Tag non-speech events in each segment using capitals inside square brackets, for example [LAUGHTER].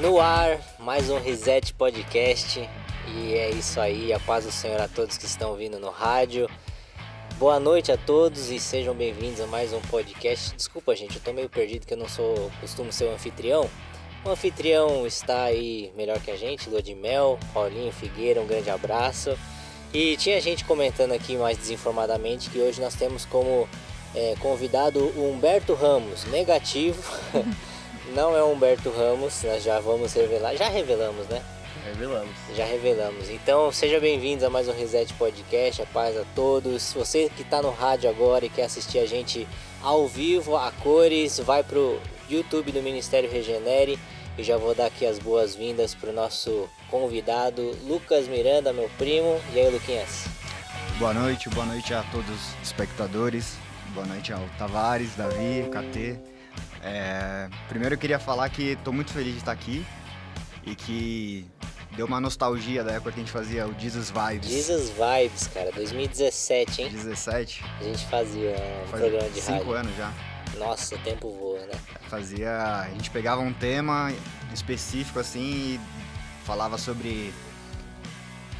No ar, mais um Reset Podcast. E é isso aí, a paz do Senhor a todos que estão vindo no rádio. Boa noite a todos e sejam bem-vindos a mais um podcast. Desculpa, gente, eu tô meio perdido que eu não sou, costumo ser o anfitrião. O anfitrião está aí melhor que a gente, Lua de Mel, Paulinho Figueira, um grande abraço. E tinha gente comentando aqui mais desinformadamente que hoje nós temos como é, convidado o Humberto Ramos, negativo. [LAUGHS] não é Humberto Ramos, nós já vamos revelar, já revelamos, né? Revelamos. Já revelamos. Então, seja bem-vindos a mais um Reset Podcast. A paz a todos. Você que está no rádio agora e quer assistir a gente ao vivo, a cores, vai pro YouTube do Ministério Regenere. E já vou dar aqui as boas-vindas pro nosso convidado, Lucas Miranda, meu primo. E aí, Luquinhas? Boa noite, boa noite a todos os espectadores. Boa noite ao Tavares, Davi, KT. É, primeiro eu queria falar que estou muito feliz de estar aqui e que deu uma nostalgia da época que a gente fazia o Jesus Vibes. Jesus Vibes, cara, 2017, hein? 17. A gente fazia um programa de cinco rádio. anos já. Nossa, o tempo voa, né? Fazia. A gente pegava um tema específico assim e falava sobre.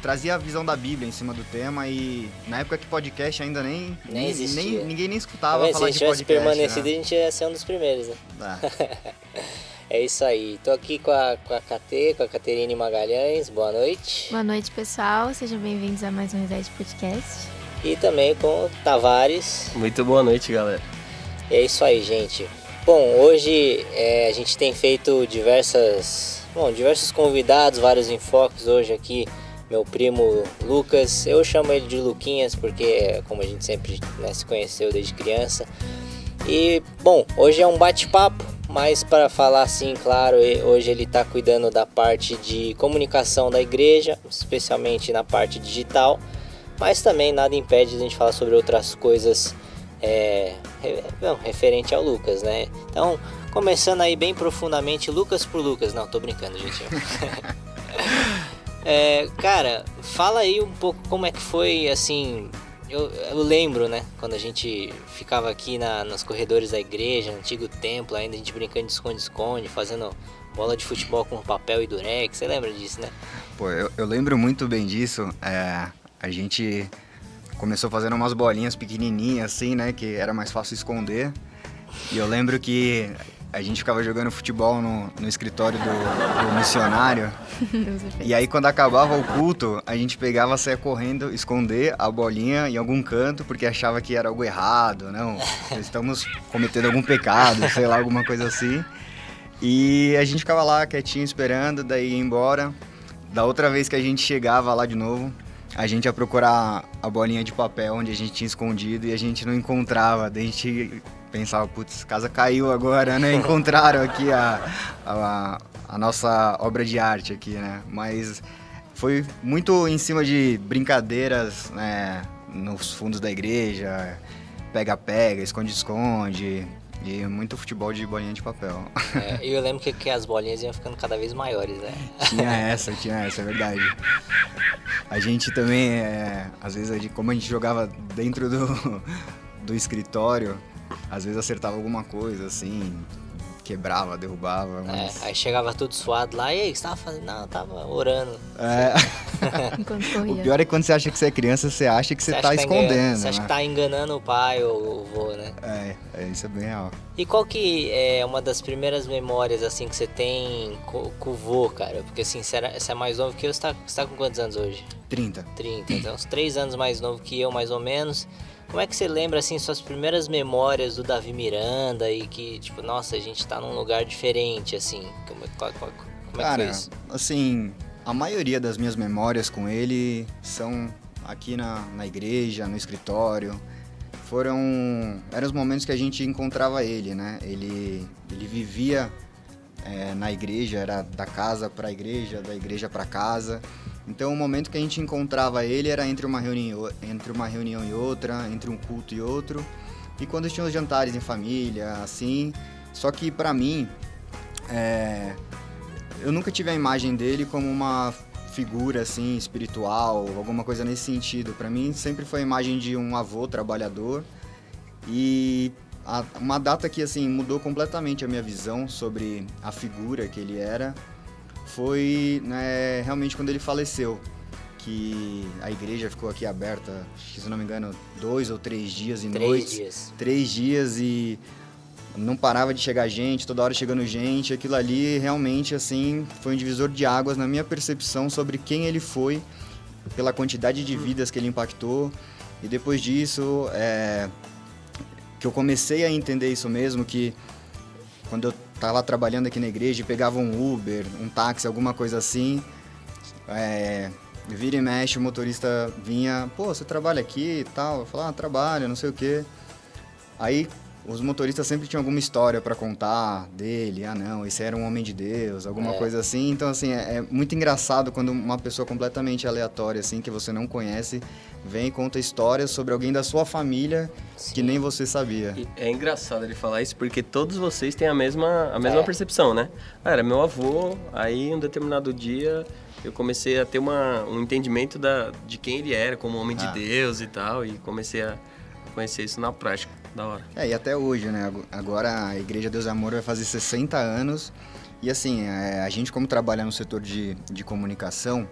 Trazia a visão da Bíblia em cima do tema e na época que podcast ainda nem. Nem existia. ninguém nem escutava vendo? Se a falar gente de tivesse podcast. permanecido, a gente ia ser um dos primeiros, né? né? [LAUGHS] É. Isso aí. Tô aqui com a, com a KT, com a Caterine Magalhães. Boa noite. Boa noite, pessoal. Sejam bem-vindos a mais um Reset Podcast. E também com o Tavares. Muito boa noite, galera. É isso aí, gente. Bom, hoje é, a gente tem feito diversas, bom, diversos convidados, vários enfoques hoje aqui. Meu primo Lucas, eu chamo ele de Luquinhas porque, como a gente sempre né, se conheceu desde criança. E, bom, hoje é um bate-papo, mas para falar assim, claro, hoje ele está cuidando da parte de comunicação da igreja, especialmente na parte digital, mas também nada impede de a gente falar sobre outras coisas é, não, referente ao Lucas, né? Então, começando aí bem profundamente, Lucas por Lucas. Não, tô brincando, gente. [LAUGHS] [LAUGHS] É, cara, fala aí um pouco como é que foi, assim... Eu, eu lembro, né? Quando a gente ficava aqui na, nos corredores da igreja, no antigo templo, ainda a gente brincando de esconde-esconde, fazendo bola de futebol com papel e durex. Você lembra disso, né? Pô, eu, eu lembro muito bem disso. É, a gente começou fazendo umas bolinhas pequenininhas assim, né? Que era mais fácil esconder. E eu lembro que a gente ficava jogando futebol no, no escritório do, do missionário. [LAUGHS] E aí quando acabava o culto, a gente pegava, saia correndo, esconder a bolinha em algum canto, porque achava que era algo errado, não. Estamos cometendo algum pecado, sei lá, alguma coisa assim. E a gente ficava lá quietinho esperando, daí ia embora. Da outra vez que a gente chegava lá de novo, a gente ia procurar a bolinha de papel onde a gente tinha escondido e a gente não encontrava. Daí a gente pensava, putz, casa caiu agora, né? [LAUGHS] Encontraram aqui a, a, a nossa obra de arte aqui, né? Mas foi muito em cima de brincadeiras, né? Nos fundos da igreja, pega-pega, esconde-esconde. E muito futebol de bolinha de papel. É, [LAUGHS] e eu lembro que, que as bolinhas iam ficando cada vez maiores, né? Tinha [LAUGHS] essa, tinha essa, é verdade. A gente também, é, às vezes, como a gente jogava dentro do, do escritório, às vezes acertava alguma coisa, assim, quebrava, derrubava, É, mas... aí chegava tudo suado lá, e aí, o que você tava fazendo? Não, eu tava orando. É, [LAUGHS] Enquanto [LAUGHS] o pior é que quando você acha que você é criança, você acha que você, acha tá que enganando- escondendo, Você acha né? que tá enganando o pai ou o vô, né? É, é, isso é bem real. E qual que é uma das primeiras memórias, assim, que você tem co- com, o vô, cara? Porque, assim, você, era- você é mais novo que eu, você tá, você tá com quantos anos hoje? 30. 30, então uns 3 anos mais novo que eu, mais ou menos. Como é que você lembra, assim, suas primeiras memórias do Davi Miranda e que, tipo, nossa, a gente tá num lugar diferente, assim? Como, é- qual- qual- como é que foi isso? assim, a maioria das minhas memórias com ele são aqui na, na igreja, no escritório. Foram. Eram os momentos que a gente encontrava ele, né? Ele, ele vivia é, na igreja, era da casa para a igreja, da igreja para casa. Então, o momento que a gente encontrava ele era entre uma, reunião, entre uma reunião e outra, entre um culto e outro. E quando tinha os jantares em família, assim. Só que, para mim, é, eu nunca tive a imagem dele como uma figura assim espiritual, alguma coisa nesse sentido. Para mim sempre foi a imagem de um avô trabalhador e a- uma data que assim mudou completamente a minha visão sobre a figura que ele era foi né, realmente quando ele faleceu. Que a igreja ficou aqui aberta, se não me engano, dois ou três dias e Três noites. dias. Três dias e não parava de chegar gente, toda hora chegando gente. Aquilo ali realmente assim foi um divisor de águas na minha percepção sobre quem ele foi, pela quantidade de vidas que ele impactou. E depois disso, é, que eu comecei a entender isso mesmo, que quando eu estava trabalhando aqui na igreja e pegava um Uber, um táxi, alguma coisa assim, é, vira e mexe, o motorista vinha, pô, você trabalha aqui e tal? Eu falava, ah, trabalho, não sei o quê. Aí os motoristas sempre tinham alguma história para contar dele, ah não, esse era um homem de Deus, alguma É. coisa assim. Então assim, é, é muito engraçado quando uma pessoa completamente aleatória assim que você não conhece vem e conta histórias sobre alguém da sua família que Sim. nem você sabia. E é engraçado ele falar isso porque todos vocês têm a mesma, a mesma É. percepção, né? Ah, era meu avô, aí um determinado dia eu comecei a ter uma, um entendimento da, de quem ele era, como homem Ah. de Deus e tal, e comecei a conhecer isso na prática. Da hora. É, e até hoje, né? Ago- Agora a Igreja Deus Amor vai fazer 60 anos. E assim, é, a gente como trabalha no setor de, de comunicação,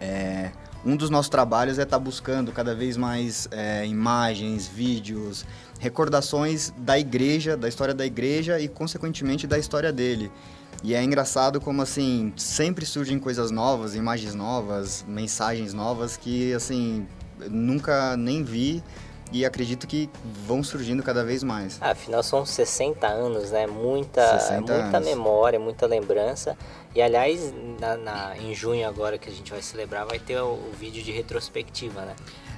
é, um dos nossos trabalhos é estar buscando cada vez mais é, imagens, vídeos, recordações da igreja, da história da igreja e, consequentemente, da história dele. E é engraçado como, assim, sempre surgem coisas novas, imagens novas, mensagens novas que, assim, nunca nem vi e acredito que vão surgindo cada vez mais. Ah, afinal são 60 anos, né? Muita, 60 muita anos. memória, muita lembrança. E aliás, na, na- em junho agora que a gente vai celebrar, vai ter o, o vídeo de retrospectiva, né?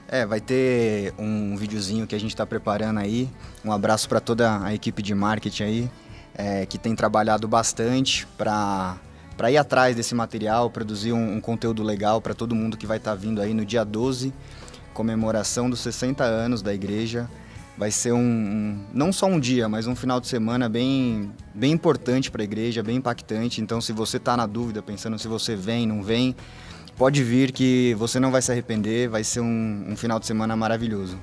É, vai ter um videozinho que a gente está preparando aí. Um abraço para toda a equipe de marketing aí, é, que tem trabalhado bastante para para ir atrás desse material, produzir um, um conteúdo legal para todo mundo que vai estar vindo aí no dia 12, comemoração dos 60 anos da igreja. Vai ser um, um- não só um dia, mas um final de semana bem, bem importante para a igreja, bem impactante. Então, se você está na dúvida, pensando se você vem, não vem, pode vir que você não vai se arrepender. Vai ser um, um final de semana maravilhoso.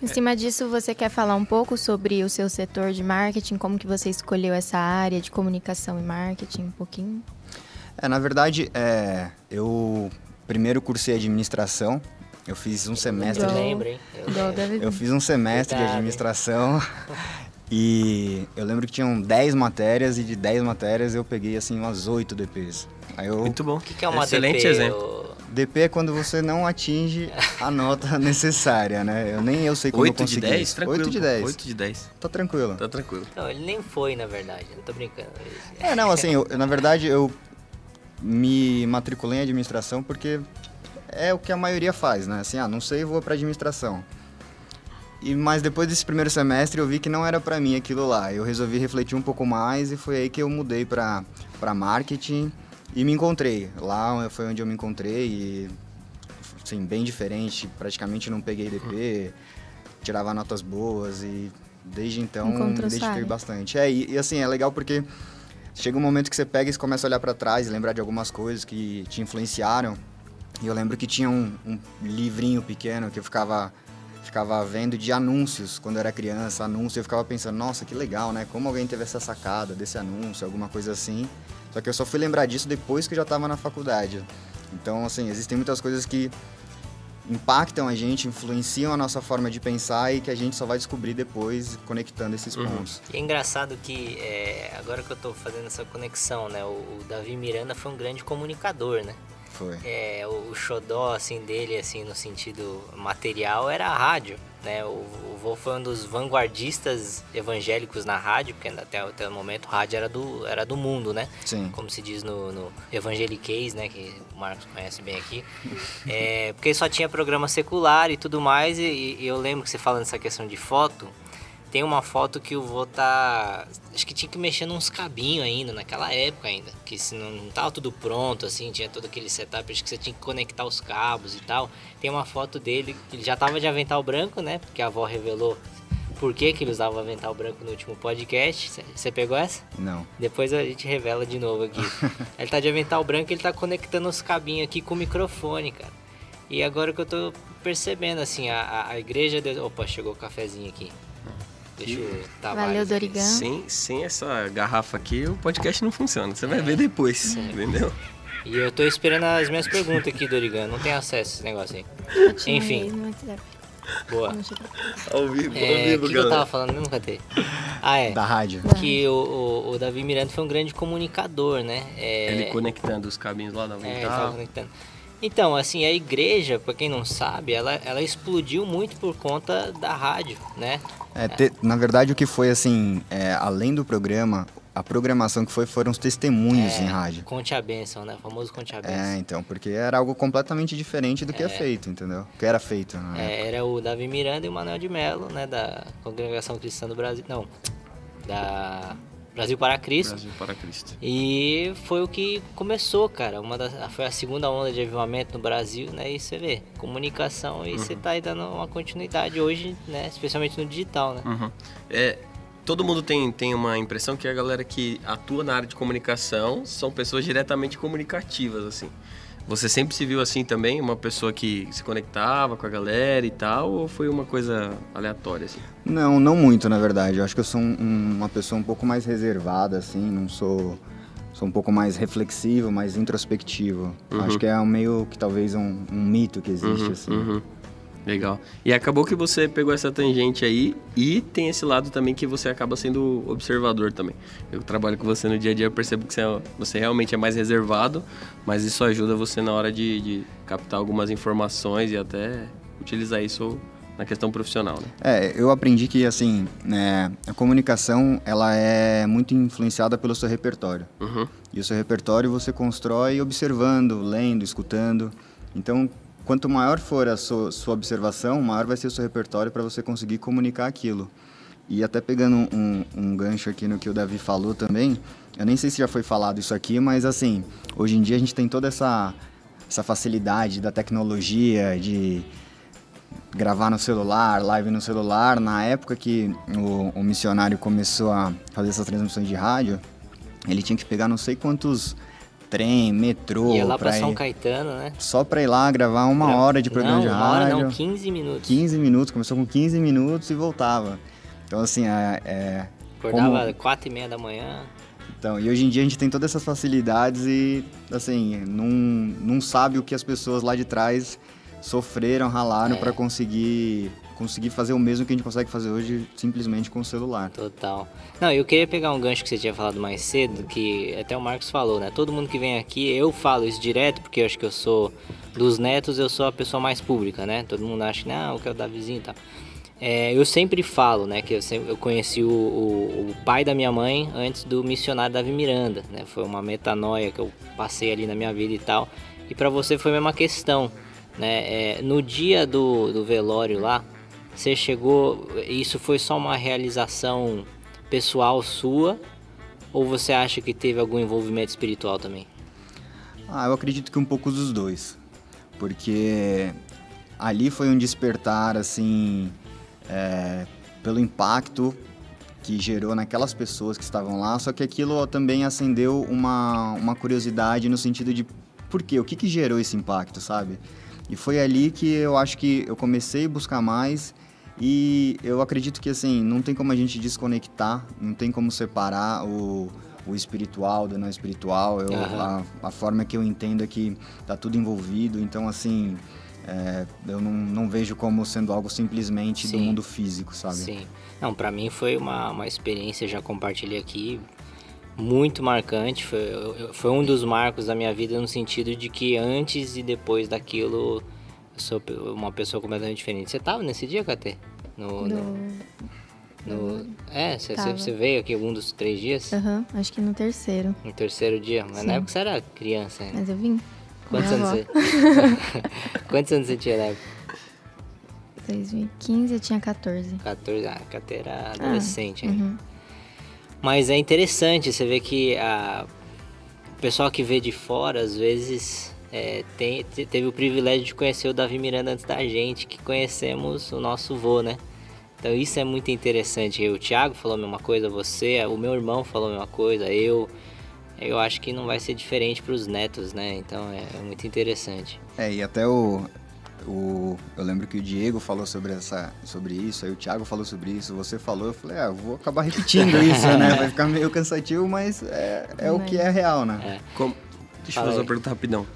Em cima disso, você quer falar um pouco sobre o seu setor de marketing, como que você escolheu essa área de comunicação e marketing, um pouquinho? É, na verdade, é, eu primeiro cursei administração. Eu fiz um semestre. Eu lembro, hein? Eu Eu fiz um semestre Verdade. de administração [LAUGHS] e eu lembro que tinham 10 matérias e de 10 matérias eu peguei assim umas 8 DPs. Aí eu Muito bom. O que, que é uma Excelente DP? exemplo. DP é quando você não atinge [LAUGHS] a nota necessária, né? Eu nem eu sei como eu 8 de consegui. 10? Tranquilo. 8 de 10. 8 de 10. Tá tranquilo. Tá tranquilo. Não, ele nem foi, na verdade. Não tô brincando. É, não, assim, eu- na verdade eu me matriculei em administração porque é o que a maioria faz, né? Assim, ah, não sei, vou para administração. E mas depois desse primeiro semestre eu vi que não era para mim aquilo lá. Eu resolvi refletir um pouco mais e foi aí que eu mudei para para marketing e me encontrei. Lá foi onde eu me encontrei e assim, bem diferente, praticamente não peguei DP, tirava notas boas e desde então me Encontrou dediquei bastante. É, e, e assim, é legal porque chega um momento que você pega e começa a olhar para trás e lembrar de algumas coisas que te influenciaram. E eu lembro que tinha um, um livrinho pequeno que eu ficava ficava vendo de anúncios quando eu era criança, anúncio, eu ficava pensando, nossa, que legal, né? Como alguém teve essa sacada desse anúncio, alguma coisa assim. Só que eu só fui lembrar disso depois que eu já estava na faculdade. Então, assim, existem muitas coisas que impactam a gente, influenciam a nossa forma de pensar e que a gente só vai descobrir depois conectando esses Uhum. pontos. E é engraçado que, é, agora que eu tô fazendo essa conexão, né? O, o Davi Miranda foi um grande comunicador, né? Foi. É, o, o xodó, assim, dele, assim, no sentido material, era a rádio, né? O, o vô foi um dos vanguardistas evangélicos na rádio, porque até, até o momento rádio era do, era do mundo, né? Sim. Como se diz no, no Evangeliquez, né? Que o Marcos conhece bem aqui. [LAUGHS] É, porque só tinha programa secular e tudo mais, e, e eu lembro que você falando essa questão de foto, tem uma foto que o vô tá. Acho que tinha que mexer nos cabinhos ainda, naquela época ainda. Que se não, não tava tudo pronto, assim, tinha todo aquele setup, acho que você tinha que conectar os cabos e tal. Tem uma foto dele, ele já tava de avental branco, né? Porque a avó revelou por que, que ele usava avental branco no último podcast. Você- pegou essa? Não. Depois a gente revela de novo aqui. [LAUGHS] ele tá de avental branco, ele tá conectando os cabinhos aqui com o microfone, cara. E agora que eu tô percebendo, assim, a, a, a igreja... De... Opa, chegou o cafezinho aqui. Deixa Tavares Valeu. Dorigan. Sem, sem essa garrafa aqui, o podcast não funciona. Você vai ver depois, entendeu? E eu tô esperando as minhas perguntas aqui, Dorigan. Não tem acesso a esse negócio aí. Eu Enfim. Boa. Ao vivo, É, o que, que eu tava falando mesmo, Catê? Ah, é. Da rádio. Que o, o, o Davi Miranda foi um grande comunicador, né? É, Ele conectando os cabinhos lá na É, ele tava conectando. Então, assim, a igreja, pra quem não sabe, ela, ela explodiu muito por conta da rádio, né? É, te- na verdade, o que foi assim, é, além do programa, a programação que foi foram os testemunhos É, em rádio. Conte a bênção, né? O famoso Conte a É, bênção. então, porque era algo completamente diferente do que é, feito, entendeu? O que era feito. É, era o Davi Miranda e o Manuel de Mello, né? Da Congregação Cristã do Brasil. Não, da Brasil para Cristo. Brasil para Cristo. E foi o que começou, cara. Uma das, foi a segunda onda de avivamento no Brasil, né? E você vê, comunicação e você tá aí dando uma continuidade hoje, né? Especialmente no digital, né? Uhum. É, todo mundo tem, tem uma impressão que a galera que atua na área de comunicação são pessoas diretamente comunicativas, assim. Você sempre se viu assim também? Uma pessoa que se conectava com a galera e tal? Ou foi uma coisa aleatória, assim? Não, não muito, na verdade. Eu acho que eu sou um- um- uma pessoa um pouco mais reservada, assim, não sou. Sou um pouco mais reflexivo, mais introspectivo. Acho que é um meio que talvez um, um mito que existe, assim. Uhum. Legal. E acabou que você pegou essa tangente aí e tem esse lado também que você acaba sendo observador também. Eu trabalho com você no dia a dia, eu percebo que você, é- você realmente é mais reservado, mas isso ajuda você na hora de, de captar algumas informações e até utilizar isso na questão profissional, né? É, eu aprendi que, assim, né, a comunicação, ela é muito influenciada pelo seu repertório. Uhum. E o seu repertório você constrói observando, lendo, escutando. Então, quanto maior for a sua, sua observação, maior vai ser o seu repertório para você conseguir comunicar aquilo. E até pegando um, um gancho aqui no que o Davi falou também, eu nem sei se já foi falado isso aqui, mas assim, hoje em dia a gente tem toda essa, essa facilidade da tecnologia, de gravar no celular, live no celular. Na época que o, o missionário começou a fazer essas transmissões de rádio, ele tinha que pegar não sei quantos trem, metrô, Ia lá pra pra São ir- Caetano, né? só pra ir lá gravar uma hora de programa não, de uma hora rádio. não, 15 minutos. 15 minutos, começou com 15 minutos e voltava. Então, assim, é. é Acordava como- 4 e meia da manhã. Então, e hoje em dia a gente tem todas essas facilidades e, assim, não, não sabe o que as pessoas lá de trás sofreram, ralaram É. pra conseguir conseguir fazer o mesmo que a gente consegue fazer hoje simplesmente com o celular. Total. Não, eu queria pegar um gancho que você tinha falado mais cedo, que até o Marcos falou, né? Todo mundo que vem aqui, eu falo isso direto, porque eu acho que eu sou dos netos, eu sou a pessoa mais pública, né? Todo mundo acha que não, eu quero dar vizinho e tal. É, eu sempre falo, né, que eu, sempre, eu conheci o, o, o pai da minha mãe antes do missionário Davi Miranda, né? Foi uma metanoia que eu passei ali na minha vida e tal. E pra você foi a mesma questão, né? É, no dia do, do velório lá, você chegou, isso foi só uma realização pessoal sua ou você acha que teve algum envolvimento espiritual também? Ah, eu acredito que um pouco dos dois. Porque ali foi um despertar, assim, é, pelo impacto que gerou naquelas pessoas que estavam lá, só que aquilo também acendeu uma, uma curiosidade no sentido de por quê? O que, que gerou esse impacto, sabe? E foi ali que eu acho que eu comecei a buscar mais e eu acredito que, assim, não tem como a gente desconectar, não tem como separar o, o espiritual do não espiritual. Eu, a, a forma que eu entendo é que tá tudo envolvido, então, assim, é, eu não, não vejo como sendo algo simplesmente do Sim. mundo físico, sabe? Sim. Não, pra mim foi uma, uma experiência, já compartilhei aqui, muito marcante. Foi, foi um dos marcos da minha vida no sentido de que antes e depois daquilo sou uma pessoa completamente diferente. Você tava nesse dia, Katê? No, no, Do... no- é, você, veio aqui algum dos três dias? Aham, acho que no terceiro. No terceiro dia? Mas Sim. na época você era criança ainda. Mas eu vim. Quantos anos você... [LAUGHS] Quantos anos você tinha na época? 2015 eu tinha 14. 14, ah, Katê era adolescente ainda. Uhum. Mas é interessante, você vê que a... o pessoal que vê de fora, às vezes, é, tem, te- teve o privilégio de conhecer o Davi Miranda antes da gente, que conhecemos o nosso vô, né? Então isso é muito interessante. O Thiago falou a mesma coisa, você, o meu irmão falou a mesma coisa, eu. Eu acho que não vai ser diferente para os netos, né? Então é muito interessante. É, e até o. o, eu lembro que o Diego falou sobre, essa, sobre isso, aí o Thiago falou sobre isso, você falou, eu falei, ah, eu vou acabar repetindo [LAUGHS] isso, né? Vai ficar meio cansativo, mas é, é o que é real, né? É. Como- Deixa eu fazer uma pergunta rapidão.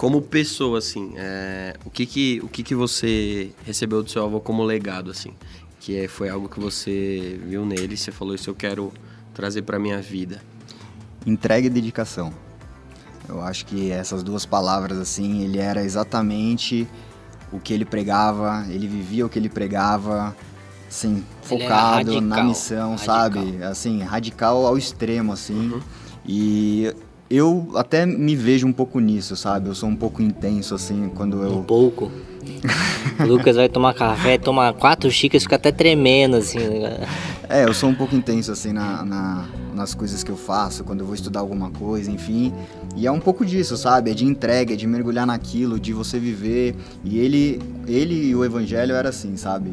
Como pessoa, assim, é, o, que que, o que que você recebeu do seu avô como legado, assim? Que é, foi algo que você viu nele, você falou, isso eu quero trazer pra minha vida. Entrega e dedicação. Eu acho que essas duas palavras, assim, ele era exatamente o que ele pregava, ele vivia o que ele pregava, assim, focado na radical, missão, radical. sabe? Assim, radical ao extremo, assim. E eu até me vejo um pouco nisso, sabe? Eu sou um pouco intenso, assim, quando Um eu... pouco. [LAUGHS] O Lucas vai tomar café, toma quatro xícaras, fica até tremendo, assim. né? É, eu sou um pouco intenso, assim, na, na- nas coisas que eu faço, quando eu vou estudar alguma coisa, enfim. E é um pouco disso, sabe? É de entrega, é de mergulhar naquilo, de você viver. E ele, ele e o evangelho era assim, sabe?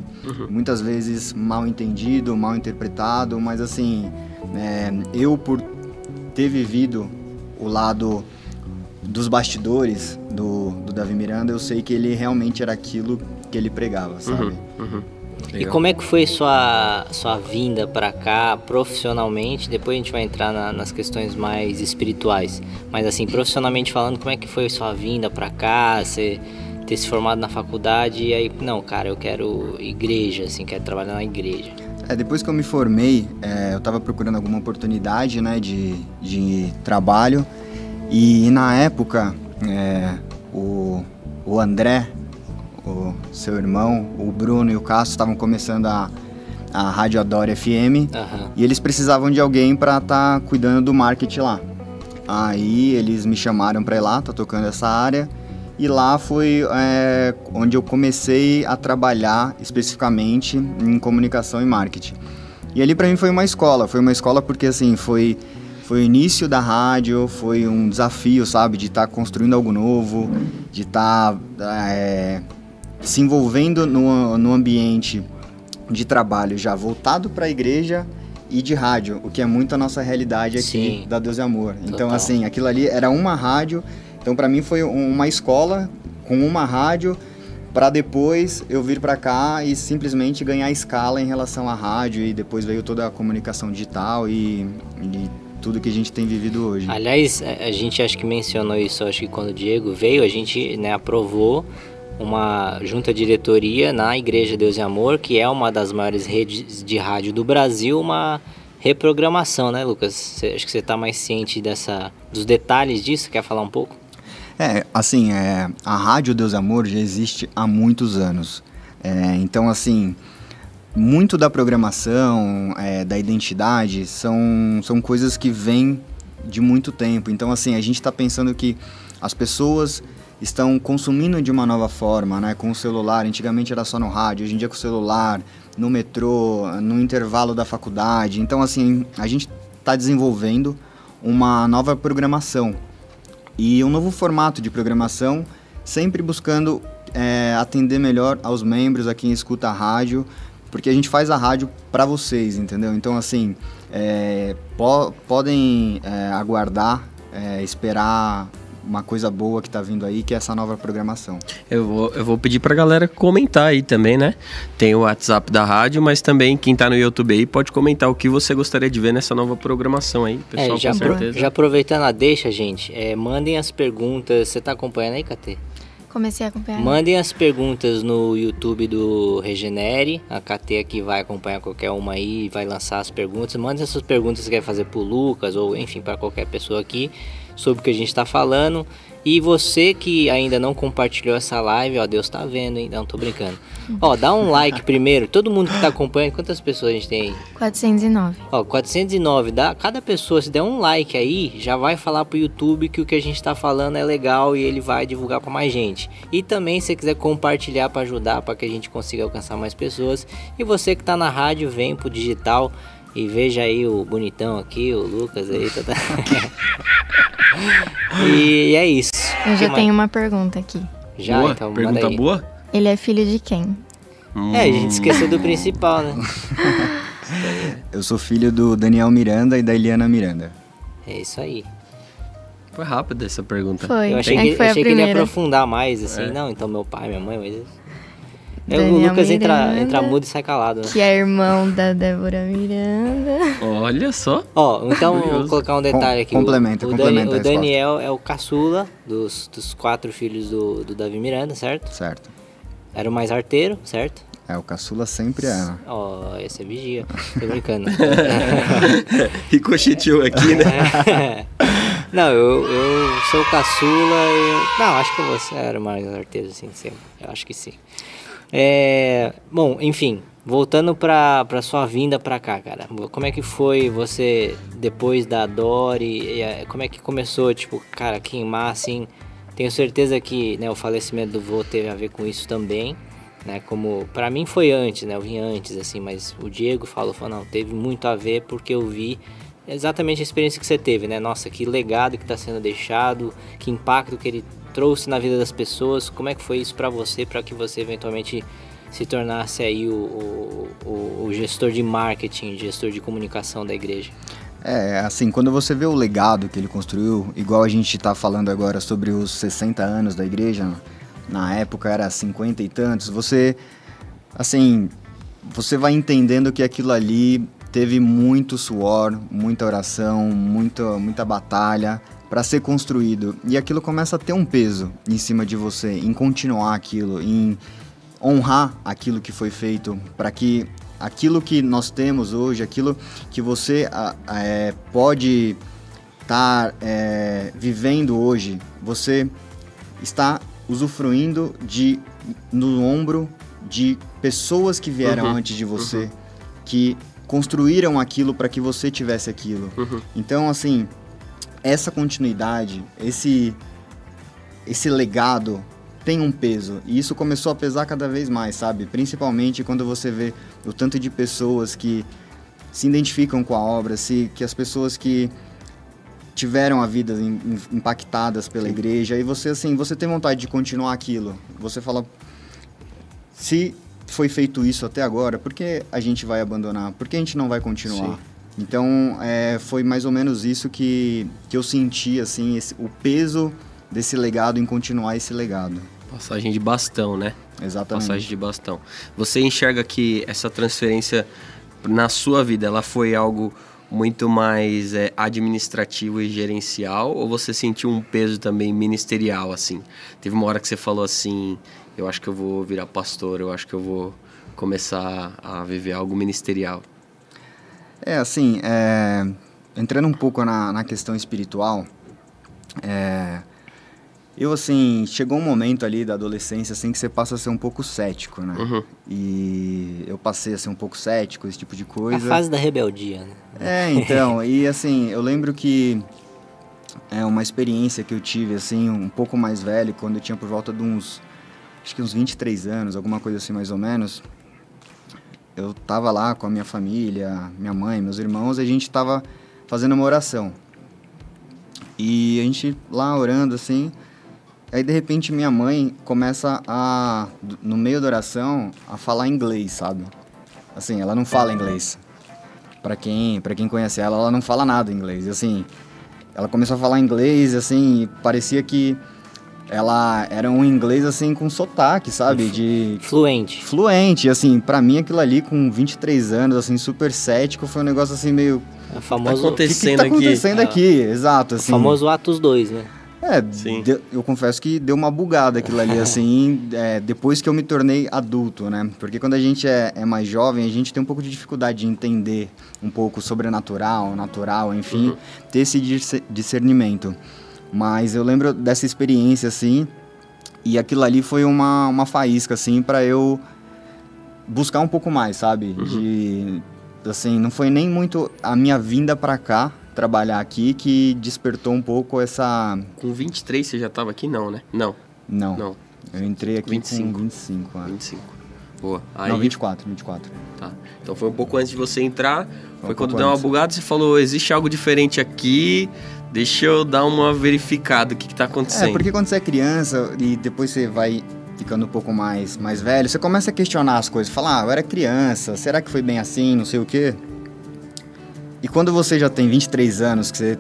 Muitas vezes mal entendido, mal interpretado, mas assim, é, eu por ter vivido o lado dos bastidores do, do Davi Miranda, eu sei que ele realmente era aquilo que ele pregava, sabe? E como é que foi sua, sua vinda pra cá profissionalmente? Depois a gente vai entrar na- nas questões mais espirituais. Mas assim, profissionalmente falando, como é que foi sua vinda pra cá? Você ter se formado na faculdade e aí, não, cara, eu quero igreja, assim, quero trabalhar na igreja. É, depois que eu me formei, é, eu estava procurando alguma oportunidade né, de, de trabalho e na época é, o, o André, o seu irmão, o Bruno e o Cássio estavam começando a, a Rádio Adore FM Aham. e eles precisavam de alguém para estar cuidando do marketing lá. Aí eles me chamaram para ir lá, tá tocando essa área. E lá foi é, onde eu comecei a trabalhar especificamente em comunicação e marketing. E ali para mim foi uma escola, foi uma escola porque assim, foi foi o início da rádio, foi um desafio, sabe, de estar construindo algo novo, de estar é, se envolvendo no, no ambiente de trabalho já voltado para a igreja e de rádio, o que é muito a nossa realidade aqui Sim. da Deus e Amor. Então, Total. assim, aquilo ali era uma rádio. Então, para mim foi um- uma escola com uma rádio para depois eu vir para cá e simplesmente ganhar escala em relação à rádio e depois veio toda a comunicação digital e, e tudo que a gente tem vivido hoje. Aliás, a gente acho que mencionou isso, acho que quando o Diego veio, a gente né, aprovou uma junta diretoria na Igreja Deus e Amor, que é uma das maiores redes de rádio do Brasil, uma reprogramação, né, Lucas? Cê- acho que você está mais ciente dessa, dos detalhes disso, quer falar um pouco? É, assim, é, a Rádio Deus Amor já existe há muitos anos. É, então, assim, muito da programação, é, da identidade, são, são coisas que vêm de muito tempo. Então, assim, a gente está pensando que as pessoas estão consumindo de uma nova forma, né? Com o celular, antigamente era só no rádio, hoje em dia é com o celular, no metrô, no intervalo da faculdade. Então, assim, a gente está desenvolvendo uma nova programação e um novo formato de programação, sempre buscando é, atender melhor aos membros, a quem escuta a rádio, porque a gente faz a rádio para vocês, entendeu? Então, assim, é, po- podem é, aguardar, é, esperar uma coisa boa que tá vindo aí, que é essa nova programação. Eu vou, eu vou pedir pra galera comentar aí também, né? Tem o WhatsApp da rádio, mas também quem tá no YouTube aí pode comentar o que você gostaria de ver nessa nova programação aí, pessoal, É, já, com certeza. já aproveitando a deixa, gente, é, mandem as perguntas. Você está acompanhando aí, KT? Comecei a acompanhar. Mandem as perguntas no YouTube do Regenere. A KT aqui vai acompanhar qualquer uma aí e vai lançar as perguntas. Mandem essas perguntas que você quer fazer pro Lucas ou enfim para qualquer pessoa aqui sobre o que a gente está falando. E você que ainda não compartilhou essa live, ó, Deus tá vendo, hein? Não, tô brincando. Ó, dá um like [LAUGHS] primeiro. Todo mundo que tá acompanhando, quantas pessoas a gente tem aí? 409. Ó, 409, dá, cada pessoa, se der um like aí, já vai falar pro YouTube que o que a gente tá falando é legal e ele vai divulgar pra mais gente. E também, se você quiser compartilhar pra ajudar, para que a gente consiga alcançar mais pessoas. E você que tá na rádio, vem pro digital e veja aí o bonitão aqui, o Lucas aí. Tá, tá. [LAUGHS] e é isso. Eu já tenho uma pergunta aqui. Já, boa, então manda pergunta aí. boa? Ele é filho de quem? É, a gente esqueceu do principal, né? [LAUGHS] Eu sou filho do Daniel Miranda e da Eliana Miranda. É isso aí. Foi rápida essa pergunta. Foi. Eu achei, É que, que foi a achei que ele ia aprofundar mais, assim. É. Não, então meu pai, minha mãe, mas... É, o Lucas entra, Miranda. entra mudo e sai calado, né? Que é irmão da Débora Miranda. Olha só. Ó, então vou colocar um detalhe aqui. O- complementa, o, complementa Dani- a o. Daniel é o caçula dos, dos quatro filhos do, do Davi Miranda, certo? Certo. Era o mais arteiro, certo? É, o caçula sempre é. né? Ó, esse é vigia. Tô brincando. [LAUGHS] Ricocheteou aqui, né? [LAUGHS] Não, eu, eu sou caçula e... Não, acho que você era o mais arteiro, assim, sim. Eu acho que sim. É... Bom, enfim, voltando pra, pra sua vinda pra cá, cara. Como é que foi você, depois da Dory, é, como é que começou, tipo, cara, queimar, assim... Tenho certeza que né, o falecimento do vô teve a ver com isso também, né? Como, pra mim foi antes, né? Eu vim antes, assim, mas o Diego falou, falou, não, teve muito a ver porque eu vi exatamente a experiência que você teve, né? Nossa, que legado que está sendo deixado, que impacto que ele trouxe na vida das pessoas. Como é que foi isso para você, para que você eventualmente se tornasse aí o, o, o- gestor de marketing, gestor de comunicação da igreja? É, assim, quando você vê o legado que ele construiu, igual a gente tá falando agora sobre os 60 anos da igreja, na época era 50 e tantos, você, assim, você vai entendendo que aquilo ali teve muito suor, muita oração, muita, muita batalha para ser construído. E aquilo começa a ter um peso em cima de você, em continuar aquilo, em honrar aquilo que foi feito, para que aquilo que nós temos hoje, aquilo que você é, pode estar é, vivendo hoje, você está usufruindo de no ombro de pessoas que vieram Uhum, antes de você, que construíram aquilo para que você tivesse aquilo. Uhum. Então, assim, essa continuidade, esse esse legado tem um peso e isso começou a pesar cada vez mais, sabe? Principalmente quando você vê o tanto de pessoas que se identificam com a obra, se que as pessoas que tiveram a vida im- impactadas pela igreja e você assim, você tem vontade de continuar aquilo. Você fala se foi feito isso até agora, por que a gente vai abandonar? Por que a gente não vai continuar? Sim. Então, é, foi mais ou menos isso que, que eu senti, assim, esse- o peso desse legado em continuar esse legado. Passagem de bastão, né? Exatamente. Passagem de bastão. Você enxerga que essa transferência na sua vida, ela foi algo muito mais é, administrativo e gerencial ou você sentiu um peso também ministerial assim? Teve uma hora que você falou assim, eu acho que eu vou virar pastor, eu acho que eu vou começar a viver algo ministerial. É, assim, é, entrando um pouco na, na questão espiritual, é, eu, assim, chegou um momento ali da adolescência, assim, que você passa a ser um pouco cético, né? Uhum. E eu passei a ser um pouco cético, esse tipo de A coisa. fase da rebeldia, né? É, então, [LAUGHS] e assim, eu lembro que é uma experiência que eu tive, assim, um pouco mais velho, quando eu tinha por volta de uns, acho que uns 23 anos, alguma coisa assim mais ou menos. Eu tava lá com a minha família, minha mãe, meus irmãos, e a gente tava fazendo uma oração. E a gente lá orando, assim, aí de repente minha mãe começa a, no meio da oração, a falar inglês, sabe? Assim, ela não fala inglês. Pra quem, pra quem conhece ela, ela não fala nada inglês. E assim, ela começou a falar inglês, assim, parecia que ela era um inglês, assim, com sotaque, sabe? De Fluente. fluente. Assim, pra mim aquilo ali, com 23 anos, assim, super cético, foi um negócio, assim, meio... O Tá famoso, O que, que acontecendo tá aqui. acontecendo Ah. aqui? Exato, o assim. famoso Atos 2, né? É, Sim. deu- eu confesso que deu uma bugada aquilo ali, [LAUGHS] assim, é, depois que eu me tornei adulto, né? Porque quando a gente é, é mais jovem, a gente tem um pouco de dificuldade de entender um pouco sobrenatural, natural, enfim, ter esse disce- discernimento. Mas eu lembro dessa experiência, assim, e aquilo ali foi uma, uma faísca, assim, para eu buscar um pouco mais, sabe? De, assim, não foi nem muito a minha vinda para cá, trabalhar aqui, que despertou um pouco essa... Com 23 você já tava aqui? Não, né? Não, Não. não. Eu entrei aqui 25. com 25, acho. 25. Boa. Aí, Não, 24, 24. Tá. Então foi um pouco antes de você entrar. Foi Um quando deu uma bugada, você falou, existe algo diferente aqui. Deixa eu dar uma verificada o que, que tá acontecendo. É, porque quando você é criança e depois você vai ficando um pouco mais, mais velho, você começa a questionar as coisas. Falar, ah, eu era criança, será que foi bem assim, não sei o quê? E quando você já tem 23 anos, que você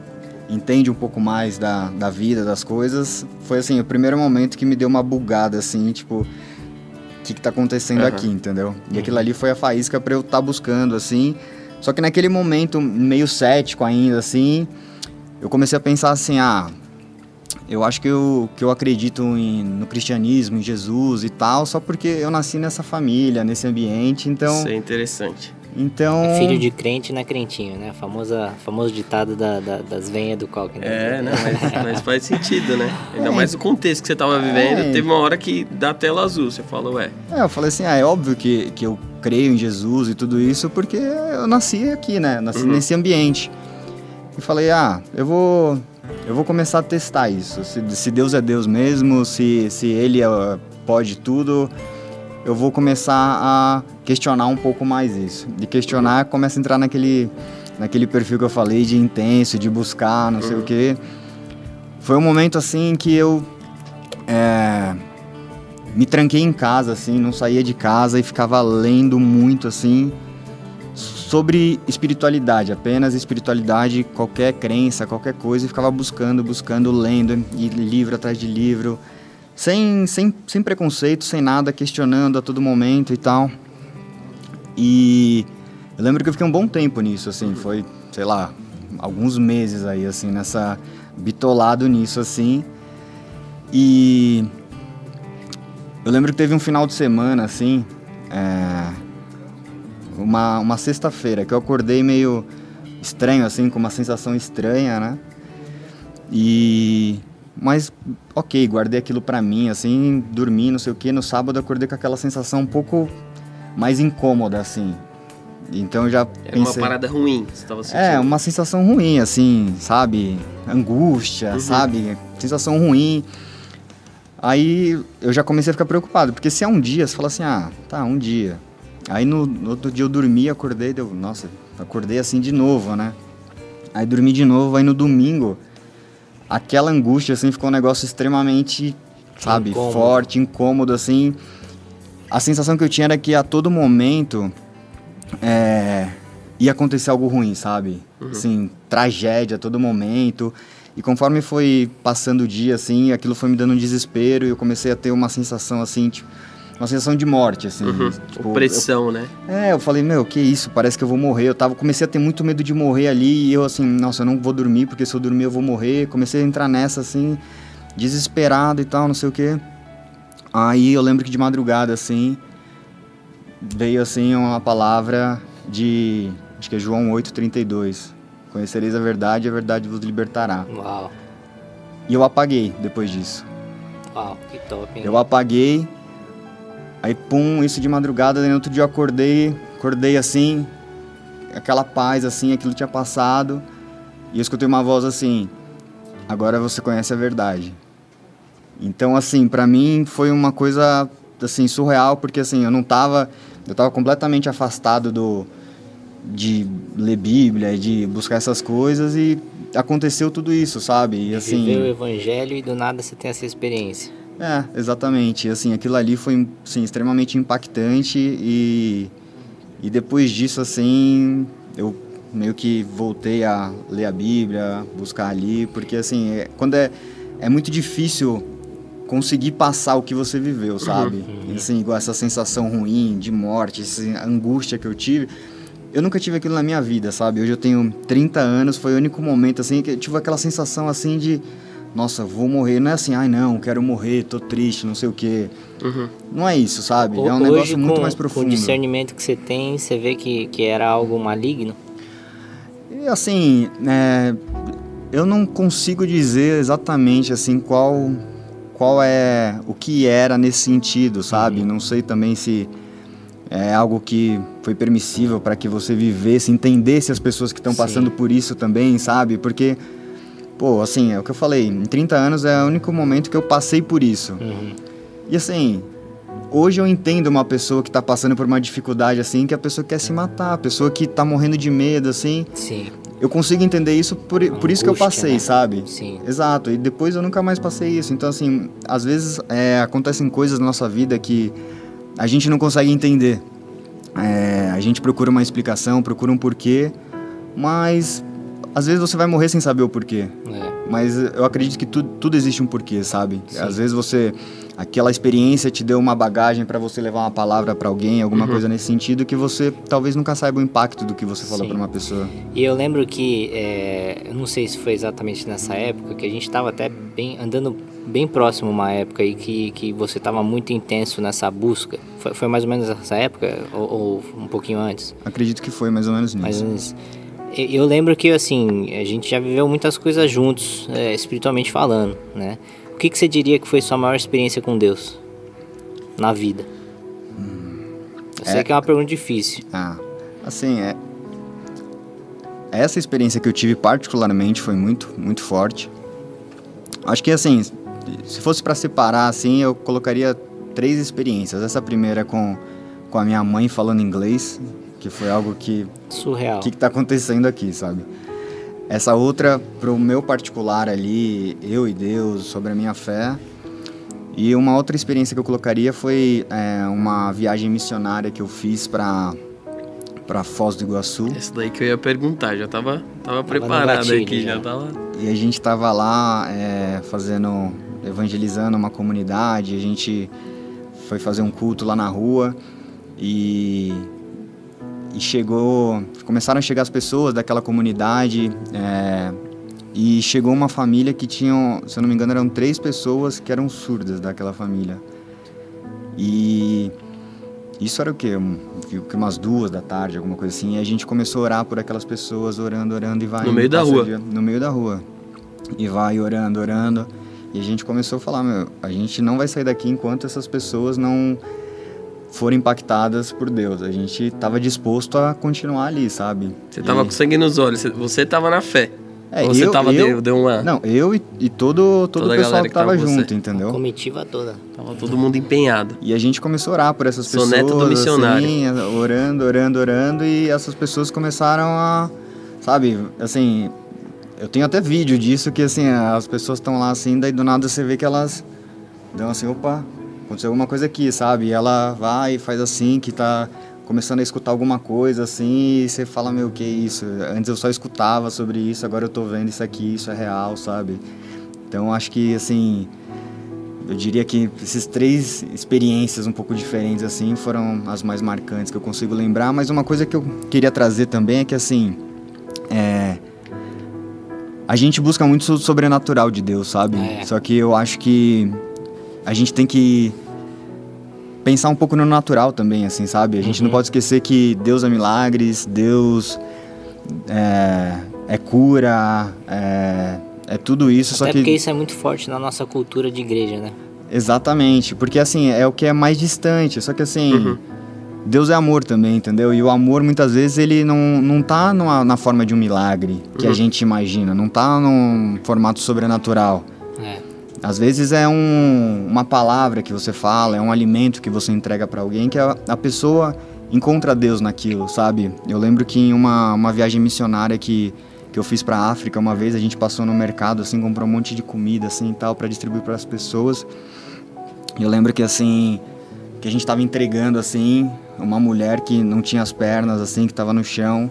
entende um pouco mais da, da vida, das coisas, foi assim, o primeiro momento que me deu uma bugada, assim, tipo, o que, que tá acontecendo Aham. aqui, entendeu? E aquilo ali foi a faísca para eu estar buscando, assim. Só que naquele momento, meio cético ainda, assim, eu comecei a pensar assim, ah, eu acho que eu, que eu acredito em, no cristianismo, em Jesus e tal, só porque eu nasci nessa família, nesse ambiente, então... Isso é interessante. Então... É filho de crente na crentinho, né? Famosa, famoso ditado da, da- das venhas do coque. né? É, não, mas, mas faz sentido, né? Ainda É. mais o contexto que você tava vivendo. É. Teve uma hora que dá tela azul. Você fala, ué, É, eu falei assim, ah, é óbvio que, que eu creio em Jesus e tudo isso, porque eu nasci aqui, né? Nasci Uhum. nesse ambiente. E falei, ah, eu vou, eu vou começar a testar isso. Se, se Deus é Deus mesmo, se, se Ele é- pode tudo, eu vou começar a questionar um pouco mais isso. De questionar, começa a entrar naquele, naquele perfil que eu falei de intenso, de buscar, não sei o quê. Foi um momento assim que eu é, me tranquei em casa, assim, não saía de casa e ficava lendo muito, assim, sobre espiritualidade, apenas espiritualidade, qualquer crença, qualquer coisa, e ficava buscando, buscando, lendo, e livro atrás de livro, sem, sem, sem preconceito, sem nada, questionando a todo momento e tal. E eu lembro que eu fiquei um bom tempo nisso, assim, foi, sei lá, alguns meses aí, assim, nessa. bitolado nisso, assim. E eu lembro que teve um final de semana, assim, é, uma, uma sexta-feira, que eu acordei meio estranho, assim, com uma sensação estranha, né? E. Mas, ok, guardei aquilo pra mim, assim, dormi, não sei o que. No sábado eu acordei com aquela sensação um pouco mais incômoda, assim. Então já era uma pensei... parada ruim. Você tava sentindo. É, uma sensação ruim, assim, sabe? Angústia, Uhum. sabe? Sensação ruim. Aí eu já comecei a ficar preocupado, porque se é um dia, você fala assim, ah, tá, um dia. Aí no, no outro dia eu dormi, acordei, deu, nossa, acordei assim de novo, né? Aí dormi de novo, aí no domingo, aquela angústia, assim, ficou um negócio extremamente, sabe, Incômodo. forte, incômodo, assim. A sensação que eu tinha era que a todo momento é, ia acontecer algo ruim, sabe? Assim, tragédia a todo momento. E conforme foi passando o dia, assim, aquilo foi me dando um desespero e eu comecei a ter uma sensação, assim, tipo, uma sensação de morte, assim. Uhum. Tipo, Opressão, né? eu- é, eu falei, meu, que isso, parece que eu vou morrer. Eu tava, comecei a ter muito medo de morrer ali e eu, assim, nossa, eu não vou dormir porque se eu dormir eu vou morrer. Comecei a entrar nessa, assim, desesperado e tal, não sei o quê. Aí eu lembro que de madrugada, assim, veio, assim, uma palavra de, acho que é João 8,32. Conhecereis a verdade e a verdade vos libertará. Uau, E eu apaguei depois disso. uau, que top, hein? Eu apaguei, aí pum, isso de madrugada, daí no outro dia eu acordei, acordei assim, aquela paz assim, aquilo tinha passado, e eu escutei uma voz assim, agora você conhece a verdade. Então assim, pra mim foi uma coisa assim surreal, porque assim, eu não tava, eu tava completamente afastado do de ler Bíblia, de buscar essas coisas e aconteceu tudo isso, sabe? E assim, Viver o evangelho e do nada você tem essa experiência. É, exatamente. Assim, aquilo ali foi assim, extremamente impactante e, e depois disso, assim, eu meio que voltei a ler a Bíblia, buscar ali, porque assim, é- quando é, é muito difícil conseguir passar o que você viveu, sabe? E, Assim, igual essa sensação ruim de morte, essa angústia que eu tive. Eu nunca tive aquilo na minha vida, sabe? Hoje eu tenho 30 anos, foi o único momento assim que eu tive aquela sensação assim de nossa, vou morrer. Não é assim, ai não, quero morrer, tô triste, não sei o quê. Uhum. Não é isso, sabe? É um Hoje, negócio muito com, mais Com o profundo. discernimento que você tem, você vê que, que era algo maligno? E assim, é, eu não consigo dizer exatamente assim qual qual é o que era nesse sentido, sabe? Não sei também se é algo que foi permissível para que você vivesse, entendesse as pessoas que estão passando por isso também, sabe? Porque pô, assim, é o que eu falei, em 30 anos é o único momento que eu passei por isso. Uhum. E assim, hoje eu entendo uma pessoa que tá passando por uma dificuldade assim, que a pessoa quer se matar, a pessoa que tá morrendo de medo assim, Sim, eu consigo entender isso por, por isso que eu Angústia, passei, né? sabe? sim. Exato, e depois eu nunca mais passei isso. Então, assim, às vezes é, acontecem coisas na nossa vida que a gente não consegue entender. É, a gente procura uma explicação, procura um porquê, mas às vezes você vai morrer sem saber o porquê. É. Mas eu acredito que tudo, tudo existe um porquê, sabe? Sim. Às vezes você. Aquela experiência te deu uma bagagem para você levar uma palavra para alguém, alguma Uhum. coisa nesse sentido, que você talvez nunca saiba o impacto do que você falou para uma pessoa. E eu lembro que, é, eu não sei se foi exatamente nessa época, que a gente estava até bem, andando bem próximo uma época aí que, que você estava muito intenso nessa busca. Foi, foi mais ou menos nessa época ou, ou um pouquinho antes? Acredito que foi mais ou menos nisso. Mais ou menos. Eu lembro que, assim, a gente já viveu muitas coisas juntos, é, espiritualmente falando, né? O que, que você diria que foi sua maior experiência com Deus na vida? Eu sei é- que é uma pergunta difícil. Ah, assim, é. Essa experiência que eu tive particularmente foi muito, muito forte. Acho que assim, se fosse para separar assim, eu colocaria três experiências. Essa primeira com, com a minha mãe falando inglês, que foi algo que Surreal. o que, que tá acontecendo aqui, sabe? Essa outra, pro meu particular ali, eu e Deus, sobre a minha fé. E uma outra experiência que eu colocaria foi é, uma viagem missionária que eu fiz para para Foz do Iguaçu. Essa daí que eu ia perguntar, já tava, tava no preparado aqui, já. já tava. E a gente tava lá é, fazendo, evangelizando uma comunidade, a gente foi fazer um culto lá na rua e, e chegou, começaram a chegar as pessoas daquela comunidade é, e chegou uma família que tinham, se eu não me engano, eram três pessoas que eram surdas daquela família. E isso era o quê? Um, que umas duas da tarde, alguma coisa assim. E a gente começou a orar por aquelas pessoas, orando, orando e vai. No meio da rua. dia- no meio da rua. E vai orando, orando. E a gente começou a falar, meu, a gente não vai sair daqui enquanto essas pessoas não forem impactadas por Deus. A gente estava disposto a continuar ali, sabe? Você tava E- com sangue nos olhos, você- você tava na fé. É, Ou você eu- tava, eu- deu, deu uma. Não, eu e, e todo, todo Toda o a pessoal galera que que tava tava com você. junto, entendeu? Comitiva toda. Tava todo mundo empenhado. E a gente começou a orar por essas Sou pessoas. neto do missionário. Assim, orando, orando, orando. E essas pessoas começaram a. Sabe, assim. Eu tenho até vídeo disso que, assim, as pessoas estão lá assim, daí do nada você vê que elas dão assim: opa, aconteceu alguma coisa aqui, sabe? E ela vai e faz assim, que tá começando a escutar alguma coisa assim, e você fala: meu, que isso? Antes eu só escutava sobre isso, agora eu tô vendo isso aqui, isso é real, sabe? Então acho que, assim. Eu diria que essas três experiências um pouco diferentes assim foram as mais marcantes que eu consigo lembrar, mas uma coisa que eu queria trazer também é que assim, é, a gente busca muito o sobrenatural de Deus, sabe? É. Só que eu acho que a gente tem que pensar um pouco no natural também, assim, sabe? A gente não Uhum. pode esquecer que Deus é milagres, Deus é, é cura, é, é tudo isso, só Até que porque isso é muito forte na nossa cultura de igreja, né? Exatamente, porque assim, é o que é mais distante, só que assim, Uhum. Deus é amor também, entendeu? E o amor muitas vezes ele não, não tá numa, na forma de um milagre que a Uhum. gente imagina, não tá num formato sobrenatural. É. Às vezes é um, uma palavra que você fala, é um alimento que você entrega para alguém que a, a pessoa encontra Deus naquilo, sabe? Eu lembro que em uma, uma viagem missionária que, que eu fiz para África uma vez, a gente passou no mercado assim, comprou um monte de comida assim tal para distribuir para as pessoas. Eu lembro que assim, que a gente tava entregando assim, uma mulher que não tinha as pernas assim, que tava no chão,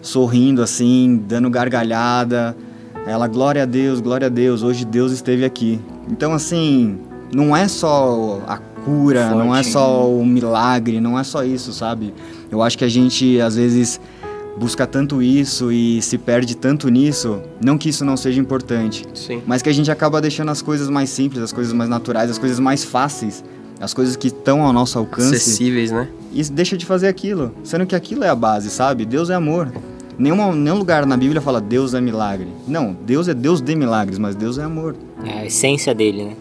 sorrindo assim, dando gargalhada. Ela, glória a Deus, glória a Deus, hoje Deus esteve aqui. Então assim, não é só a cura, não é Forte, só o milagre, não é só isso, sabe? Eu acho que a gente às vezes busca tanto isso e se perde tanto nisso, não que isso não seja importante, Sim. mas que a gente acaba deixando as coisas mais simples, as coisas mais naturais, as coisas mais fáceis, as coisas que estão ao nosso alcance Acessíveis, né? e deixa de fazer aquilo, sendo que aquilo é a base, sabe? Deus é amor. Nenhuma, nenhum lugar na Bíblia fala Deus é milagre. Não, Deus é Deus de milagres, mas Deus é amor. É a essência dele, né?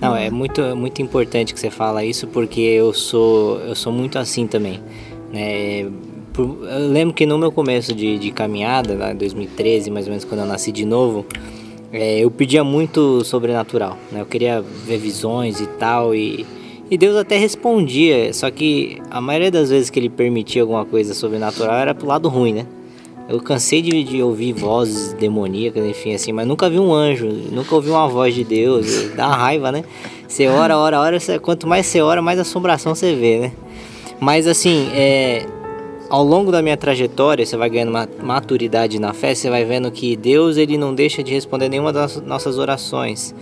Não, é muito, muito importante que você fala isso porque eu sou, eu sou muito assim também. Né? Por- eu lembro que no meu começo de, de caminhada, em 2013, mais ou menos quando eu nasci de novo, é, eu pedia muito sobrenatural. Né? Eu queria ver visões e tal, e, e Deus até respondia, só que a maioria das vezes que ele permitia alguma coisa sobrenatural era pro lado ruim, né? Eu cansei de, de ouvir vozes demoníacas, enfim, assim, mas nunca vi um anjo, nunca ouvi uma voz de Deus. Dá uma raiva, né? Você ora, ora, ora, quanto mais você ora, mais assombração você vê, né? Mas assim, é, ao longo da minha trajetória, você vai ganhando uma maturidade na fé, você vai vendo que Deus ele não deixa de responder nenhuma das nossas orações.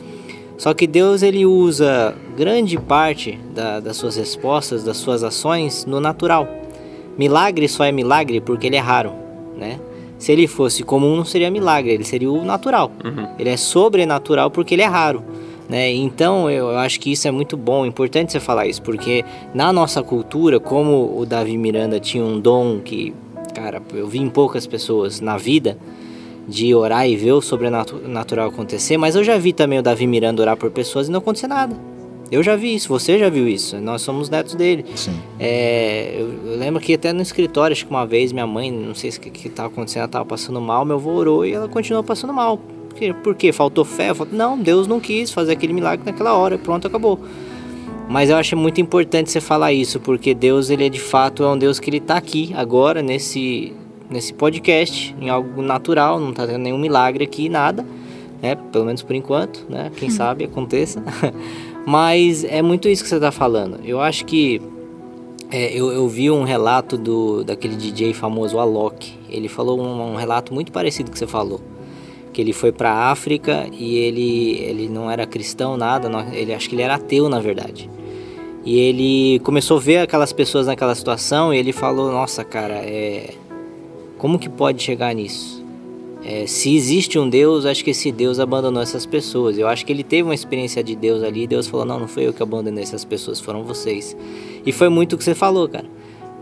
Só que Deus ele usa grande parte da, das suas respostas, das suas ações no natural. Milagre só é milagre porque ele é raro, né? Se ele fosse comum, não seria milagre, ele seria o natural. Uhum. Ele é sobrenatural porque ele é raro. Né? Então eu acho que isso é muito bom, importante você falar isso, porque na nossa cultura, como o Davi Miranda tinha um dom que, cara, eu vi em poucas pessoas na vida, de orar e ver o sobrenatural acontecer, mas eu já vi também o Davi Miranda orar por pessoas e não acontecer nada. Eu já vi isso, você já viu isso, nós somos netos dele. Sim. É, eu, eu, lembro que até no escritório, acho que uma vez minha mãe, não sei o que estava acontecendo, ela estava passando mal, meu avô orou e ela continuou passando mal. Por quê? Por quê? Faltou fé? Faltou... Não, Deus não quis fazer aquele milagre naquela hora, pronto, acabou. Mas eu acho muito importante você falar isso, porque Deus, ele é de fato é um Deus que ele está aqui agora, nesse, nesse podcast, em algo natural, não está tendo nenhum milagre aqui, nada, né? Pelo menos por enquanto, né? Quem sabe aconteça. [LAUGHS] Mas é muito isso que você está falando. Eu acho que é, eu, eu, vi um relato do daquele DJ famoso Alok. Ele falou um, um relato muito parecido que você falou, que ele foi para a África e ele ele não era cristão nada, não, ele acho que ele era ateu na verdade. E ele começou a ver aquelas pessoas naquela situação e ele falou: Nossa, cara, é como que pode chegar nisso? É, se existe um Deus, acho que esse Deus abandonou essas pessoas. Eu acho que ele teve uma experiência de Deus ali. Deus falou: Não, não foi eu que abandonei essas pessoas, foram vocês. E foi muito o que você falou, cara.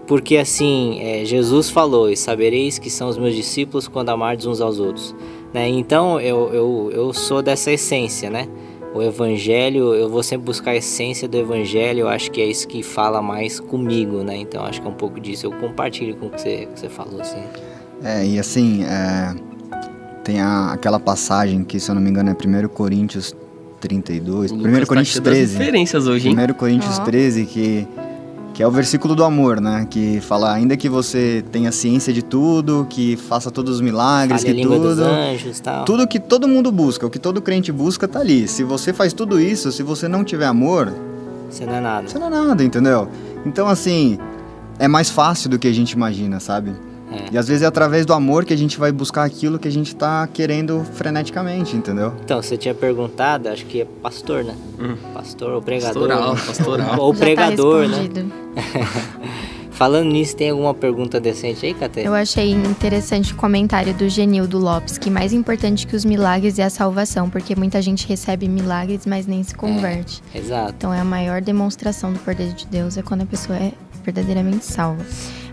Porque assim, é, Jesus falou: E sabereis que são os meus discípulos quando amardes uns aos outros. Né? Então eu, eu, eu sou dessa essência, né? O Evangelho, eu vou sempre buscar a essência do Evangelho. Eu acho que é isso que fala mais comigo, né? Então acho que é um pouco disso. Eu compartilho com o que você, que você falou, assim. É, e assim, é tem a, aquela passagem que, se eu não me engano, é 1 Coríntios 32. 1 tá Coríntios 13. referências hoje, hein? 1 Coríntios oh. 13, que, que é o versículo do amor, né? Que fala, ainda que você tenha ciência de tudo, que faça todos os milagres, Fale que tudo. Dos anjos, tal. Tudo que todo mundo busca, o que todo crente busca, tá ali. Se você faz tudo isso, se você não tiver amor. Você não é nada. Você não é nada, entendeu? Então, assim, é mais fácil do que a gente imagina, sabe? É. E às vezes é através do amor que a gente vai buscar aquilo que a gente está querendo freneticamente, entendeu? Então, você tinha perguntado, acho que é pastor, né? Hum. Pastor ou pregador. Pastoral, pastoral. ou [LAUGHS] Já pregador, tá né? [LAUGHS] Falando nisso, tem alguma pergunta decente aí, Cate? Eu achei interessante o comentário do Genildo Lopes, que mais importante que os milagres é a salvação, porque muita gente recebe milagres, mas nem se converte. É, exato. Então é a maior demonstração do poder de Deus é quando a pessoa é verdadeiramente salva.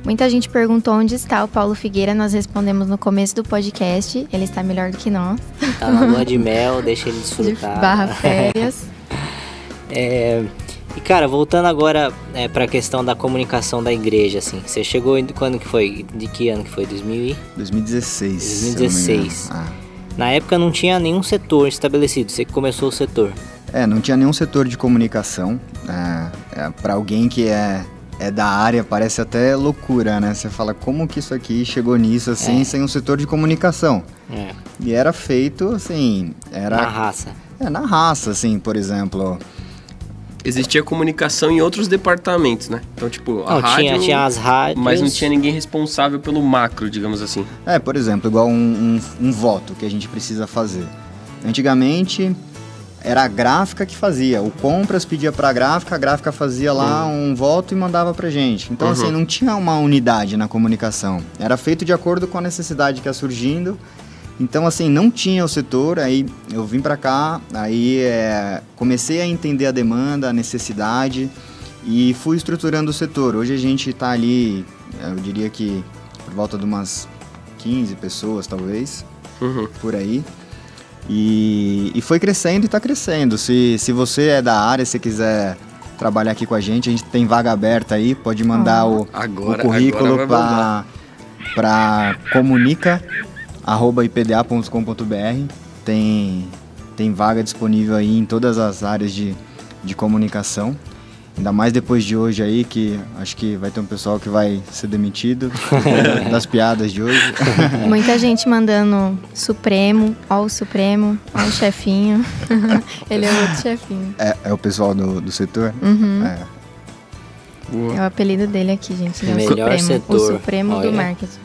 Muita gente perguntou onde está o Paulo Figueira, nós respondemos no começo do podcast. Ele está melhor do que nós. Tá na lua de mel, deixa ele desfrutar. De barra férias. [LAUGHS] é, e cara, voltando agora é, para a questão da comunicação da igreja, assim, você chegou quando que foi? De que ano que foi? 2000 e... 2016. 2016. Ah. Na época não tinha nenhum setor estabelecido, você que começou o setor. É, não tinha nenhum setor de comunicação. É, é, para alguém que é é da área, parece até loucura, né? Você fala, como que isso aqui chegou nisso, assim, é. sem um setor de comunicação? É. E era feito, assim, era... Na raça. É, na raça, assim, por exemplo... Existia comunicação em outros departamentos, né? Então, tipo, a não, rádio... Tinha, tinha as rádios... Mas não tinha ninguém responsável pelo macro, digamos assim. É, por exemplo, igual um, um, um voto que a gente precisa fazer. Antigamente, era a gráfica que fazia. O compras pedia para a gráfica, a gráfica fazia lá uhum. um voto e mandava para gente. Então, assim, uhum. assim, não tinha uma unidade na comunicação. Era feito de acordo com a necessidade que ia surgindo. Então, assim, não tinha o setor. Aí eu vim para cá, aí é, comecei a entender a demanda, a necessidade e fui estruturando o setor. Hoje a gente está ali, eu diria que por volta de umas 15 pessoas, talvez, uhum. por aí. E, e foi crescendo e está crescendo. Se, se você é da área, se quiser trabalhar aqui com a gente, a gente tem vaga aberta aí, pode mandar ah, o, agora, o currículo para comunica@ipda.com.br. Tem tem vaga disponível aí em todas as áreas de, de comunicação. Ainda mais depois de hoje aí, que acho que vai ter um pessoal que vai ser demitido [LAUGHS] das piadas de hoje. [LAUGHS] Muita gente mandando Supremo, ó o Supremo, ó o chefinho. [LAUGHS] Ele é outro chefinho. É, é o pessoal do, do setor? Uhum. É. É o apelido dele aqui, gente. Ele é o Melhor Supremo. setor. O Supremo Olha. do marketing.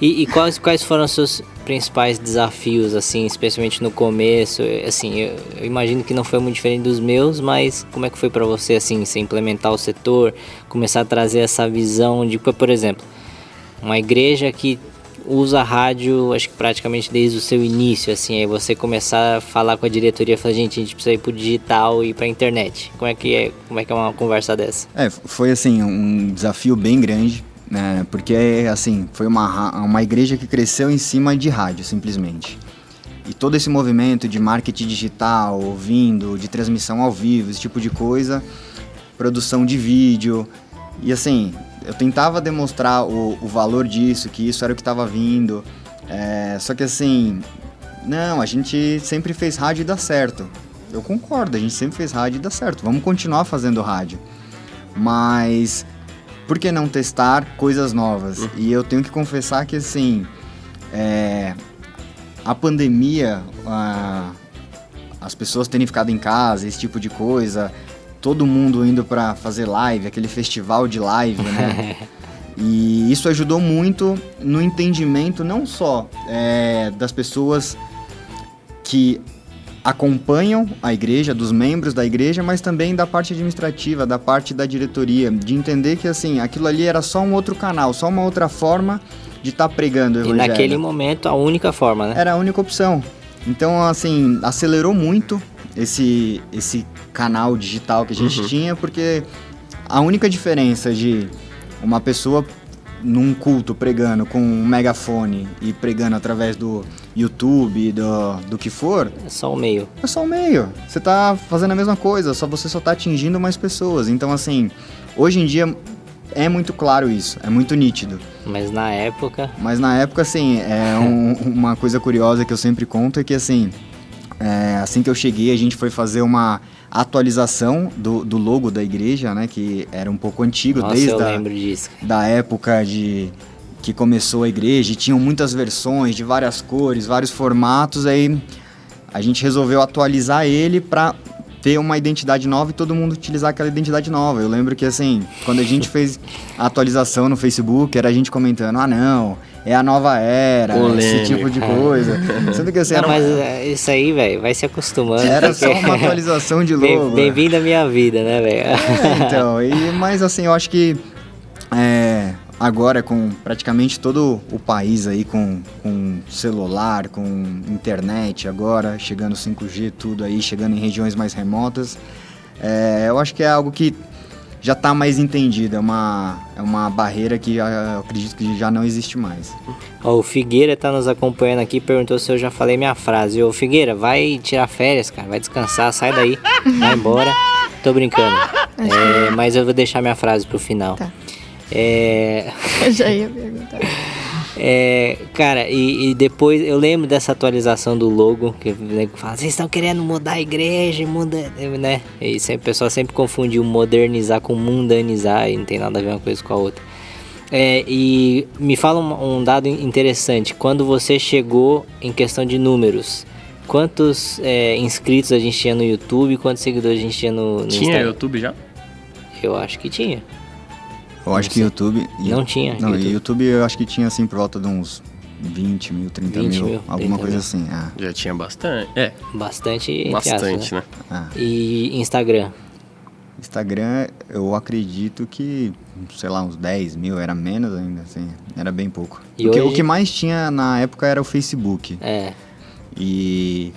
E, e quais, quais foram os seus principais desafios, assim, especialmente no começo? Assim, eu, eu imagino que não foi muito diferente dos meus, mas como é que foi pra você, assim, você implementar o setor, começar a trazer essa visão de, por exemplo, uma igreja que usa rádio, acho que praticamente desde o seu início, assim, aí você começar a falar com a diretoria, falar, gente, a gente precisa ir pro digital e pra internet. Como é que é, como é que é uma conversa dessa? É, foi assim, um desafio bem grande, né? Porque, assim, foi uma, uma igreja que cresceu em cima de rádio, simplesmente. E todo esse movimento de marketing digital, ouvindo, de transmissão ao vivo, esse tipo de coisa, produção de vídeo. E assim, eu tentava demonstrar o, o valor disso, que isso era o que estava vindo. É, só que assim, não, a gente sempre fez rádio e dá certo. Eu concordo, a gente sempre fez rádio e dá certo. Vamos continuar fazendo rádio. Mas por que não testar coisas novas? E eu tenho que confessar que assim, é, a pandemia, a- as pessoas terem ficado em casa, esse tipo de coisa, todo mundo indo para fazer live, aquele festival de live, né? [LAUGHS] E isso ajudou muito no entendimento não só é, das pessoas que acompanham a igreja, dos membros da igreja, mas também da parte administrativa, da parte da diretoria, de entender que assim, aquilo ali era só um outro canal, só uma outra forma de estar pregando o E evangelho. naquele momento, a única forma, né? Era a única opção. Então, assim, acelerou muito esse, esse canal digital que a gente tinha, porque a única diferença de uma pessoa num culto pregando com um megafone e pregando através do YouTube, do, do que for, É só o meio. é só o meio. Você tá fazendo a mesma coisa, só você só tá atingindo mais pessoas. Então, assim, hoje em dia é muito claro isso, é muito nítido. Mas na época, Mas na época, assim, é [LAUGHS] um- uma coisa curiosa que eu sempre conto é que, assim, é, assim que eu cheguei, a gente foi fazer uma atualização do, do logo da igreja, né? Que era um pouco antigo, nossa, desde eu a, lembro disso. da época de que começou a igreja, e tinham muitas versões de várias cores, vários formatos, aí a gente resolveu atualizar ele para ter uma identidade nova e todo mundo utilizar aquela identidade nova. Eu lembro que assim, quando a gente fez a atualização no Facebook, era a gente comentando: "Ah, não, é a nova era", Polêmica. esse tipo de coisa. Sendo que assim, Não, era, mas uma- é, isso aí, velho, vai se acostumando. era porque- só uma [LAUGHS] atualização de logo. Bem-vindo à minha vida, né, velho? É, então, e, mas assim, eu acho que é, agora com praticamente todo o país aí com, com celular, com internet agora, chegando 5G, tudo aí, chegando em regiões mais remotas, é, eu acho que é algo que já está mais entendido, é uma, é uma barreira que já- eu acredito que já não existe mais. Ó, o Figueira tá nos acompanhando aqui, perguntou se eu já falei minha frase. Ô, Figueira, vai tirar férias, cara, vai descansar, sai daí, vai embora. Tô brincando. [LAUGHS] É, mas eu vou deixar minha frase pro final. Tá. É, Eu já ia perguntar. é, cara, e, e depois eu lembro dessa atualização do logo, que nego fala, vocês estão querendo mudar a igreja, muda, né? E sempre, o pessoal sempre confundiu modernizar com mundanizar e não tem nada a ver uma coisa com a outra. É, e me fala um, um dado interessante. Quando você chegou em questão de números, quantos é, inscritos a gente tinha no YouTube? Quantos seguidores a gente tinha no, no Tinha Instagram? YouTube já? Eu acho que tinha. Eu acho que YouTube... Não tinha Não, YouTube. YouTube. Eu acho que tinha assim por volta de uns 20 mil, 30 20 mil, mil, alguma 30 coisa mil. assim. ah, Já tinha bastante. É, Bastante. bastante, aspas, né? né? ah. E Instagram? Instagram, eu acredito que, sei lá, uns 10 mil, era menos ainda, assim, era bem pouco. E Porque hoje? o que mais tinha na época era o Facebook. É. E,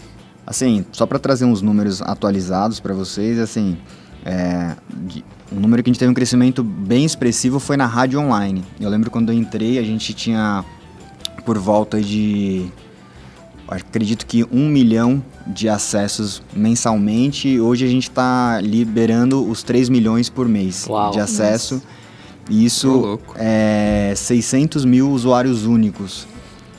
assim, só para trazer uns números atualizados para vocês, assim, é, de- um número que a gente teve um crescimento bem expressivo foi na rádio online. Eu lembro quando eu entrei, a gente tinha por volta de, acredito que um milhão de acessos mensalmente. E Hoje a gente está liberando os 3 milhões por mês Uau. de acesso. E Ô, isso é 600 mil usuários únicos.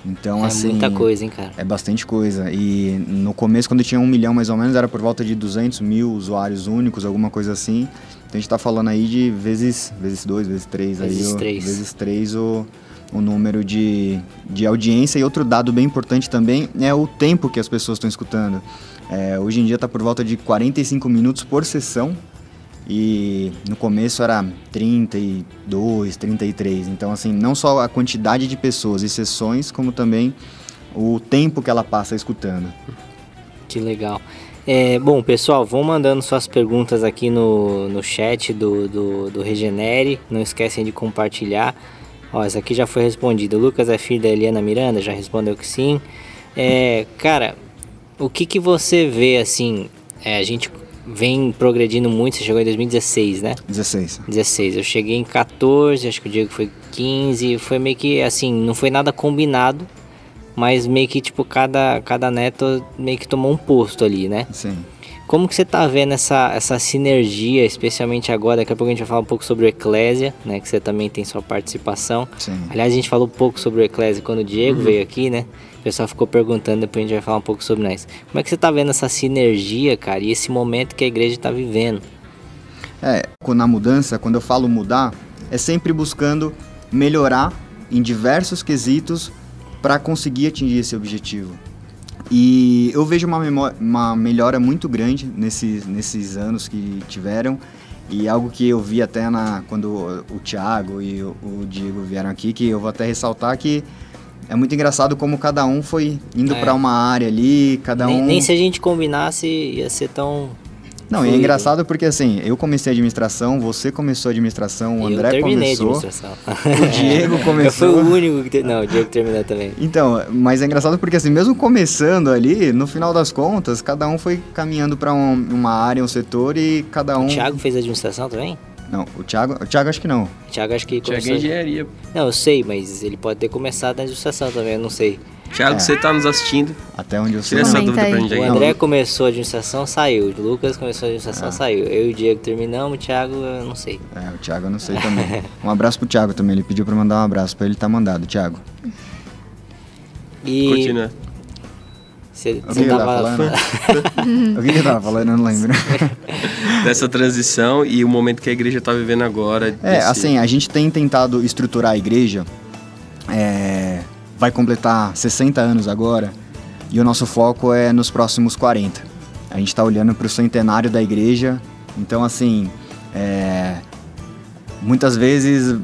Então, é assim, muita coisa, hein, cara. é bastante coisa. E no começo, quando tinha um milhão mais ou menos, era por volta de 200 mil usuários únicos, alguma coisa assim. Então a gente tá falando aí de vezes, vezes dois, vezes três. Vezes aí, o- três. vezes três o, o número de, de audiência. E outro dado bem importante também é o tempo que as pessoas estão escutando. É, hoje em dia tá por volta de 45 minutos por sessão. e no começo era 32, 33. Então, assim, não só a quantidade de pessoas e sessões, como também o tempo que ela passa escutando. Que legal. É, bom, pessoal, vão mandando suas perguntas aqui no, no chat do, do, do Regenere. Não esquecem de compartilhar. Ó, essa aqui já foi respondida. O Lucas é filho da Eliana Miranda, já respondeu que sim. É, cara, o que, que você vê assim? É, a gente vem progredindo muito. Você chegou em 2016, né? 16. 16. Eu cheguei em 14, acho que o Diego foi 15. Foi meio que assim, não foi nada combinado mas meio que tipo cada cada neto meio que tomou um posto ali, né? Sim. Como que você tá vendo essa, essa sinergia, especialmente agora? Daqui a pouco a gente vai falar um pouco sobre o Eclésia, né? Que você também tem sua participação. Sim. Aliás, a gente falou um pouco sobre o Eclésia quando o Diego Uhum. veio aqui, né? O pessoal ficou perguntando, depois a gente vai falar um pouco sobre nós. Como é que você tá vendo essa sinergia, cara, e esse momento que a igreja tá vivendo? É, na mudança, quando eu falo mudar, é sempre buscando melhorar em diversos quesitos para conseguir atingir esse objetivo. E eu vejo uma, memó- uma melhora muito grande nesses, nesses anos que tiveram. E algo que eu vi até na, quando o Thiago e o, o Diego vieram aqui, que eu vou até ressaltar que é muito engraçado como cada um foi indo É. para uma área ali, cada nem, um... nem se a gente combinasse ia ser tão. Não, e é engraçado porque assim, eu comecei administração, você começou administração, o André começou. a administração. o Diego [LAUGHS] Eu fui começou. o único que. Não, o Diego terminou também. Então, mas é engraçado porque assim, mesmo começando ali, no final das contas, cada um foi caminhando para uma área, um setor e cada um. O Thiago fez administração também? Não, o Thiago, o Thiago acho que não. O Thiago acho que Tiago começou. é engenharia. Não, eu sei, mas ele pode ter começado na administração também, eu não sei. Tiago, É. você tá nos assistindo. Até onde eu sei. Tira essa dúvida pra aí. gente O aí. André começou a administração, saiu. O Lucas começou a administração, Ah. saiu. Eu e o Diego terminamos, o Thiago, eu não sei. É, o Thiago eu não sei também. Um abraço pro Thiago também, ele pediu para mandar um abraço para ele, tá mandado, Thiago. E Continua. Você, O que você tava falando? o que ele tava falando? Eu não lembro. [LAUGHS] Dessa transição e o momento que a igreja tá vivendo agora. É, desse- assim, a gente tem tentado estruturar a igreja. é, vai completar 60 anos agora. E o nosso foco é nos próximos 40. A gente está olhando para o centenário da igreja. Então, assim, é, muitas vezes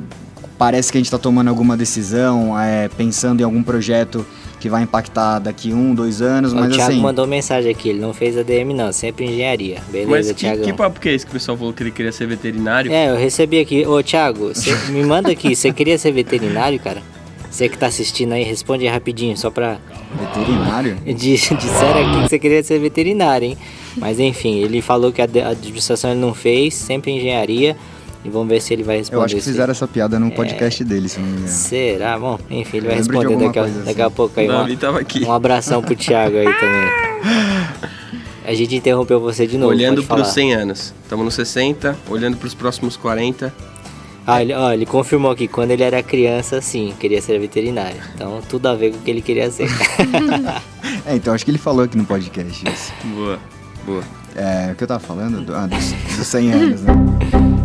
parece que a gente está tomando alguma decisão, é, pensando em algum projeto que vai impactar daqui um, dois anos, o mas Thiago assim. mandou mensagem aqui, ele não fez ADM não, sempre engenharia. Beleza, Mas que, Thiago? que papo que é esse que o pessoal falou que ele queria ser veterinário? É, eu recebi aqui. Ô, Thiago, cê- [LAUGHS] me manda aqui. Você queria ser veterinário, cara? Você que tá assistindo aí, responde aí rapidinho, só pra. Veterinário? [LAUGHS] Disseram aqui que você queria ser veterinário, hein? Mas enfim, ele falou que a administração ele não fez, sempre engenharia. E vamos ver se ele vai responder. Eu acho que fizeram essa piada no podcast dele, se não me engano. Será? Bom, enfim, ele vai responder daqui a, daqui a assim. pouco aí. O uma- tava aqui. Um abração pro Thiago aí também. [LAUGHS] A gente interrompeu você de novo. olhando para os falar. 100 anos. Estamos nos 60, olhando para os próximos 40. Ah, ele, ó, ele confirmou aqui, quando ele era criança, sim, queria ser veterinário. Então, tudo a ver com o que ele queria ser. [LAUGHS] É, então acho que ele falou aqui no podcast isso. Boa, boa. É, o que eu tava falando? Do- ah, dos, dos 100 anos, né? [LAUGHS]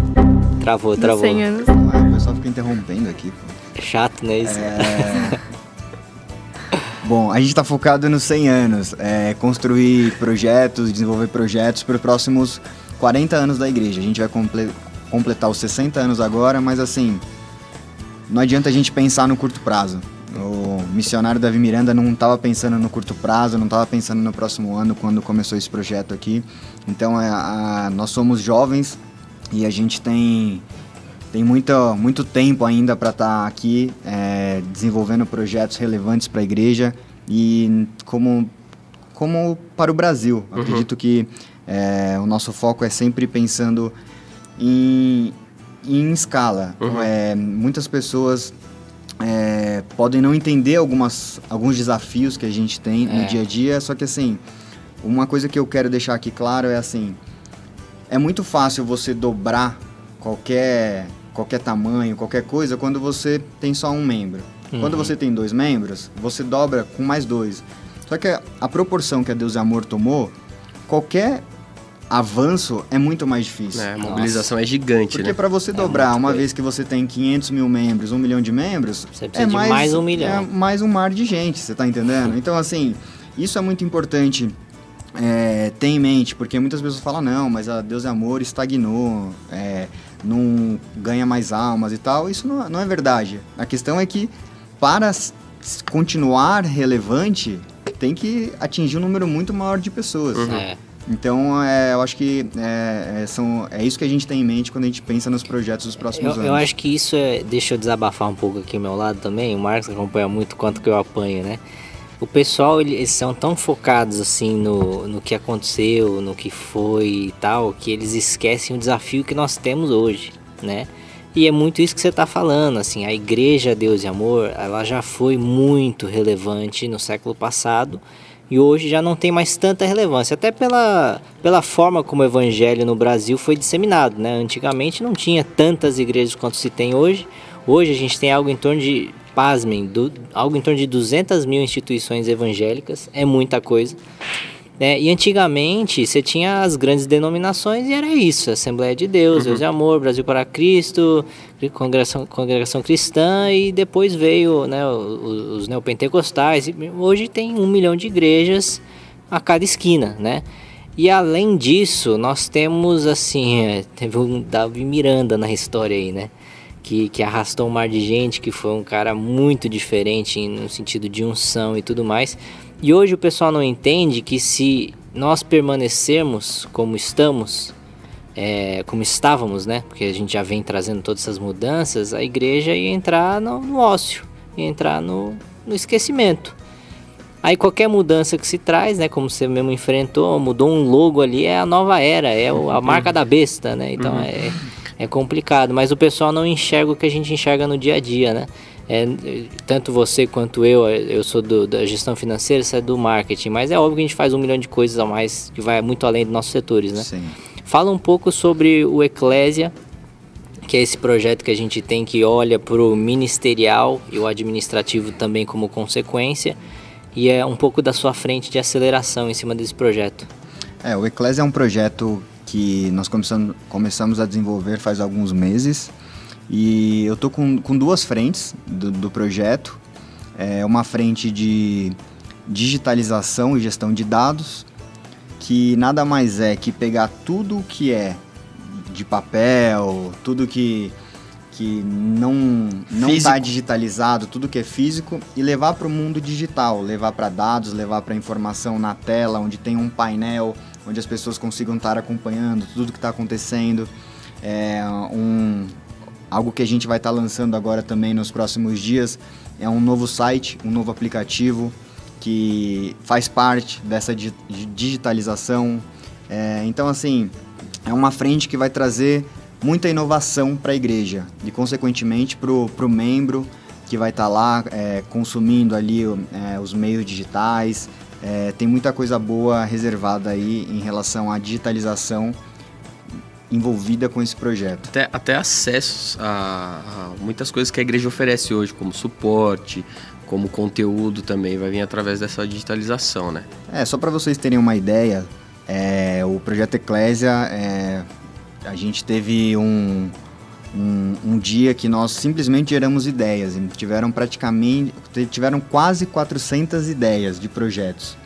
travou, travou. 100 anos. Ah, o pessoal fica interrompendo aqui, pô. É chato, né? Isso? É... Bom, a gente tá focado nos 100 anos. É, construir projetos, desenvolver projetos para os próximos 40 anos da igreja. A gente vai comple- completar os 60 anos agora, mas assim, não adianta a gente pensar no curto prazo. O missionário Davi Miranda não estava pensando no curto prazo, não estava pensando no próximo ano quando começou esse projeto aqui. Então, é, a- nós somos jovens e a gente tem tem muito, muito tempo ainda para estar aqui é, desenvolvendo projetos relevantes para a igreja e como, como para o Brasil. Uhum. Acredito que é, o nosso foco é sempre pensando em, em escala. Uhum. É, muitas pessoas é, podem não entender algumas, alguns desafios que a gente tem É. no dia a dia, só que assim, uma coisa que eu quero deixar aqui claro é assim, é muito fácil você dobrar qualquer qualquer tamanho, qualquer coisa quando você tem só um membro. Quando você tem dois membros, você dobra com mais dois. Só que a, a proporção que a Deus e Amor tomou, qualquer avanço é muito mais difícil. É, a mobilização é gigante, Porque né? para você dobrar, muita uma coisa. vez que você tem 500 mil membros, um milhão de membros, Você precisa é de mais, mais um milhão. É mais um mar de gente, você tá entendendo? [LAUGHS] Então, assim, isso é muito importante é, ter em mente, porque muitas pessoas falam, não, mas a Deus é amor estagnou, é, não ganha mais almas e tal. Isso não, não é verdade. A questão é que para continuar relevante, tem que atingir um número muito maior de pessoas. Uhum. É. Então, é, eu acho que é, é, são, é isso que a gente tem em mente quando a gente pensa nos projetos dos próximos eu, anos. Eu acho que isso é. Deixa eu desabafar um pouco aqui ao meu lado também. O Marcos acompanha muito quanto que eu apanho, né? O pessoal, eles são tão focados assim no, no que aconteceu, no que foi e tal, que eles esquecem o desafio que nós temos hoje, né? E é muito isso que você está falando, assim, a igreja Deus e Amor, ela já foi muito relevante no século passado e hoje já não tem mais tanta relevância, até pela, pela forma como o evangelho no Brasil foi disseminado, né? Antigamente não tinha tantas igrejas quanto se tem hoje. Hoje a gente tem algo em torno de, pasmem, do, algo em torno de 200 mil instituições evangélicas, é muita coisa. Né? E antigamente você tinha as grandes denominações e era isso: Assembleia de Deus, uhum. Deus e Amor, Brasil para Cristo, Congregação, Congregação Cristã e depois veio né, os, os neopentecostais. Hoje tem um milhão de igrejas a cada esquina, né? E além disso, nós temos assim, é, teve um Davi Miranda na história aí, né? Que, que arrastou um mar de gente, que foi um cara muito diferente no sentido de unção e tudo mais. E hoje o pessoal não entende que se nós permanecermos como estamos, é, como estávamos, né? Porque a gente já vem trazendo todas essas mudanças, a igreja ia entrar no, no ócio, ia entrar no, no esquecimento. Aí qualquer mudança que se traz, né, como você mesmo enfrentou, mudou um logo ali, é a nova era, é a marca da besta, né? Então uhum. é, é complicado, mas o pessoal não enxerga o que a gente enxerga no dia a dia, né? É, tanto você quanto eu, eu sou do, da gestão financeira, você é do marketing, mas é óbvio que a gente faz um milhão de coisas a mais que vai muito além dos nossos setores, né? Sim. Fala um pouco sobre o Eclésia, que é esse projeto que a gente tem que olha para o ministerial e o administrativo também como consequência, e é um pouco da sua frente de aceleração em cima desse projeto. É, o Eclésia é um projeto que nós começamos, começamos a desenvolver faz alguns meses. E eu tô com, com duas frentes do, do projeto. É uma frente de digitalização e gestão de dados, que nada mais é que pegar tudo que é de papel, tudo que, que não não está digitalizado, tudo que é físico e levar para o mundo digital, levar para dados, levar para informação na tela, onde tem um painel, onde as pessoas consigam estar acompanhando tudo que está acontecendo, é, um, Algo que a gente vai estar tá lançando agora também nos próximos dias é um novo site, um novo aplicativo que faz parte dessa digitalização. É, então, assim, é uma frente que vai trazer muita inovação para a igreja e, consequentemente, para o membro que vai estar tá lá é, consumindo ali é, os meios digitais. É, tem muita coisa boa reservada aí em relação à digitalização envolvida com esse projeto. Até, até acessos a, a muitas coisas que a igreja oferece hoje, como suporte, como conteúdo também, vai vir através dessa digitalização, né? É, só para vocês terem uma ideia, é, o projeto Eclésia, é, a gente teve um, um, um, dia que nós simplesmente geramos ideias, tiveram praticamente, tiveram quase 400 ideias de projetos.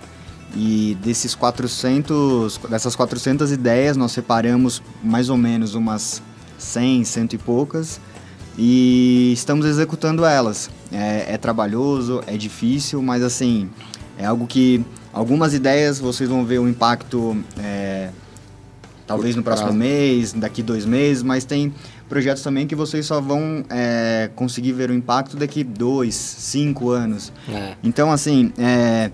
E desses 400, dessas 400 ideias, nós separamos mais ou menos umas 100, cento e poucas e estamos executando elas. É, é trabalhoso, é difícil, mas assim, é algo que algumas ideias vocês vão ver o impacto é, talvez no próximo mês, daqui dois meses, mas tem projetos também que vocês só vão é, conseguir ver o impacto daqui dois, cinco anos. É. Então, assim, é,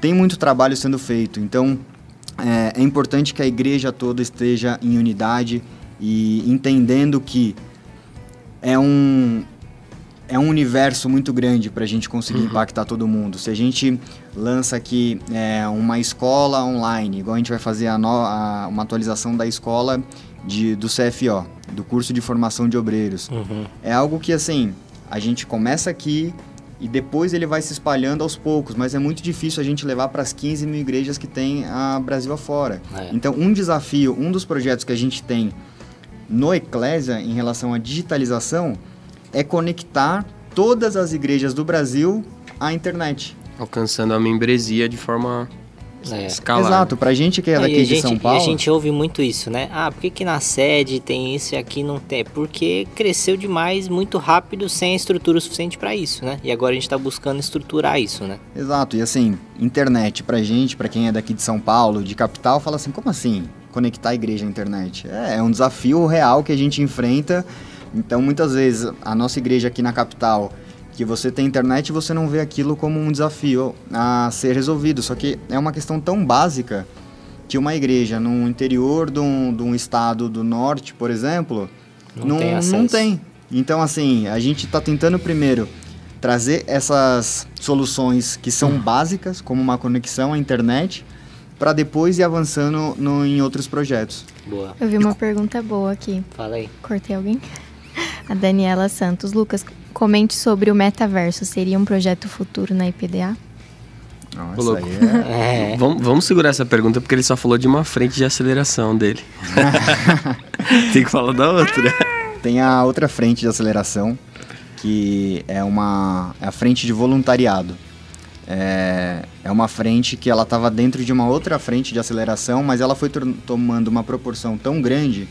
tem muito trabalho sendo feito. Então, é, é importante que a igreja toda esteja em unidade e entendendo que é um é um universo muito grande para a gente conseguir uhum. impactar todo mundo. Se a gente lança aqui é, uma escola online, igual a gente vai fazer a no, a, uma atualização da escola de, do CFO, do curso de formação de obreiros, uhum. é algo que assim a gente começa aqui e depois ele vai se espalhando aos poucos, mas é muito difícil a gente levar para as 15 mil igrejas que tem a Brasil afora. É. Então, um desafio, um dos projetos que a gente tem no Eclésia em relação à digitalização é conectar todas as igrejas do Brasil à internet. Alcançando a membresia de forma É. escalar. Exato, pra gente que é Não, daqui a de gente, São e Paulo. a gente ouve muito isso, né? Ah, por que, que na sede tem isso e aqui não tem? Porque cresceu demais, muito rápido, sem estrutura suficiente para isso, né? E agora a gente tá buscando estruturar isso, né? Exato, e assim, internet pra gente, pra quem é daqui de São Paulo, de capital, fala assim, como assim conectar a igreja à internet? É, é um desafio real que a gente enfrenta. Então, muitas vezes, a nossa igreja aqui na capital, que você tem internet, você não vê aquilo como um desafio a ser resolvido. Só que é uma questão tão básica que uma igreja no interior de um, de um estado do norte, por exemplo, Não tem acesso. não tem. Então, assim, a gente está tentando primeiro trazer essas soluções que são básicas, como uma conexão à internet, para depois ir avançando no, em outros projetos. Boa. Eu vi uma pergunta boa aqui. Fala aí. Cortei alguém? [LAUGHS] A Daniela Santos. Lucas, comente sobre o metaverso. Seria um projeto futuro na IPDA? Nossa, [LAUGHS] é... É. Vamos, vamos segurar essa pergunta porque ele só falou de uma frente de aceleração dele. [LAUGHS] Tem que falar da outra. [LAUGHS] Tem a outra frente de aceleração, que é uma é a frente de voluntariado. É, é uma frente que ela estava dentro de uma outra frente de aceleração, mas ela foi tomando uma proporção tão grande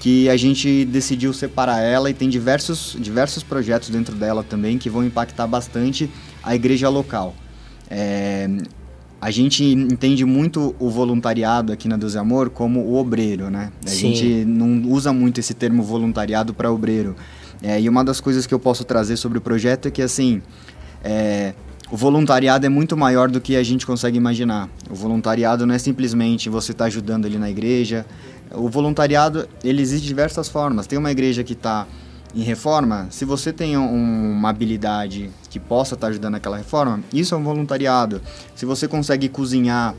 que a gente decidiu separar ela e tem diversos, diversos projetos dentro dela também que vão impactar bastante a igreja local. É, a gente entende muito o voluntariado aqui na Deus e Amor como o obreiro, né? A Sim. gente não usa muito esse termo voluntariado para obreiro. É, e uma das coisas que eu posso trazer sobre o projeto é que, assim, é, o voluntariado é muito maior do que a gente consegue imaginar. O voluntariado não é simplesmente você estar ajudando ali na igreja. O voluntariado, ele existe de diversas formas. Tem uma igreja que está em reforma, se você tem um- uma habilidade que possa estar ajudando naquela reforma, isso é um voluntariado. Se você consegue cozinhar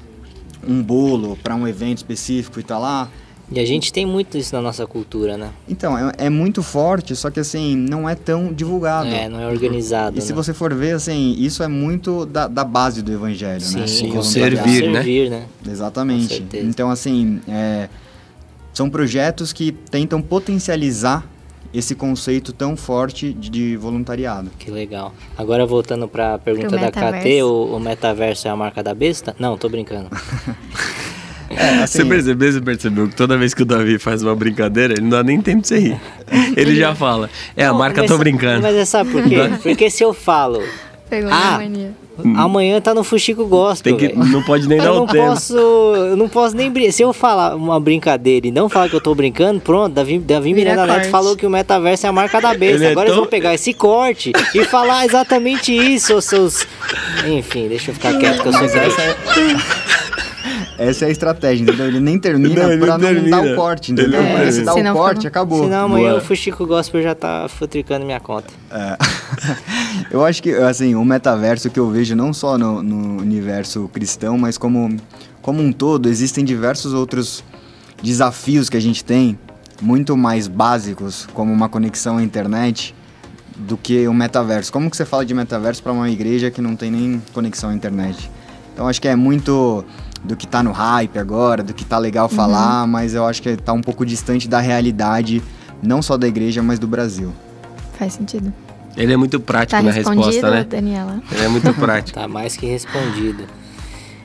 um bolo para um evento específico e tá lá, E a gente tem muito isso na nossa cultura, né? então é, é muito forte, só que assim não é tão divulgado. É, não é organizado. E se né? você for ver, assim, isso é muito da, da base do evangelho, né? Sim, O o servir, né? servir, né? Exatamente. Com certeza. Então, assim, é, são projetos que tentam potencializar esse conceito tão forte de, voluntariado. Que legal. Agora voltando pra pergunta Pro da KT, o, o metaverso é a marca da besta? Não, tô brincando. [LAUGHS] É, assim, Você percebeu, você percebeu que toda vez que o Davi faz uma brincadeira, ele não dá nem tempo de você rir. [LAUGHS] Ele já fala, é a Não, marca mas- Tô Brincando. Mas é sabe por quê? [LAUGHS] Porque se eu falo, Pegou Ah, minha mania. Amanhã tá no Fuxico Gospel, Tem que, não pode nem [LAUGHS] dar eu o não tempo. posso, eu não posso nem brincar. Se eu falar uma brincadeira e não falar que eu tô brincando, pronto, Davi, Davi Miranda Neto corte. falou que o metaverso é a marca da besta. Ele é Agora eles tão- vão pegar esse corte e falar exatamente isso, os seus. Enfim, deixa eu ficar quieto que eu sou essa é, é a estratégia, entendeu? Ele nem termina Não, ele pra não termina. dar o corte, entendeu? Ele Porque se dá Senão o corte, fica- acabou. Senão amanhã Boa. o Fuxico Gospel já tá futricando minha conta. É. [LAUGHS] eu acho que, assim, o metaverso que eu vejo não só no, no universo cristão, mas como, como um todo, existem diversos outros desafios que a gente tem, muito mais básicos, como uma conexão à internet, do que o metaverso. Como que você fala de metaverso para uma igreja que não tem nem conexão à internet? Então acho que é muito do que tá no hype agora, do que tá legal falar, mas eu acho que tá um pouco distante da realidade, não só da igreja, mas do Brasil. Faz sentido. Ele é muito prático Tá na resposta, né? Daniela? Ele é muito prático. [LAUGHS] Tá mais que respondido.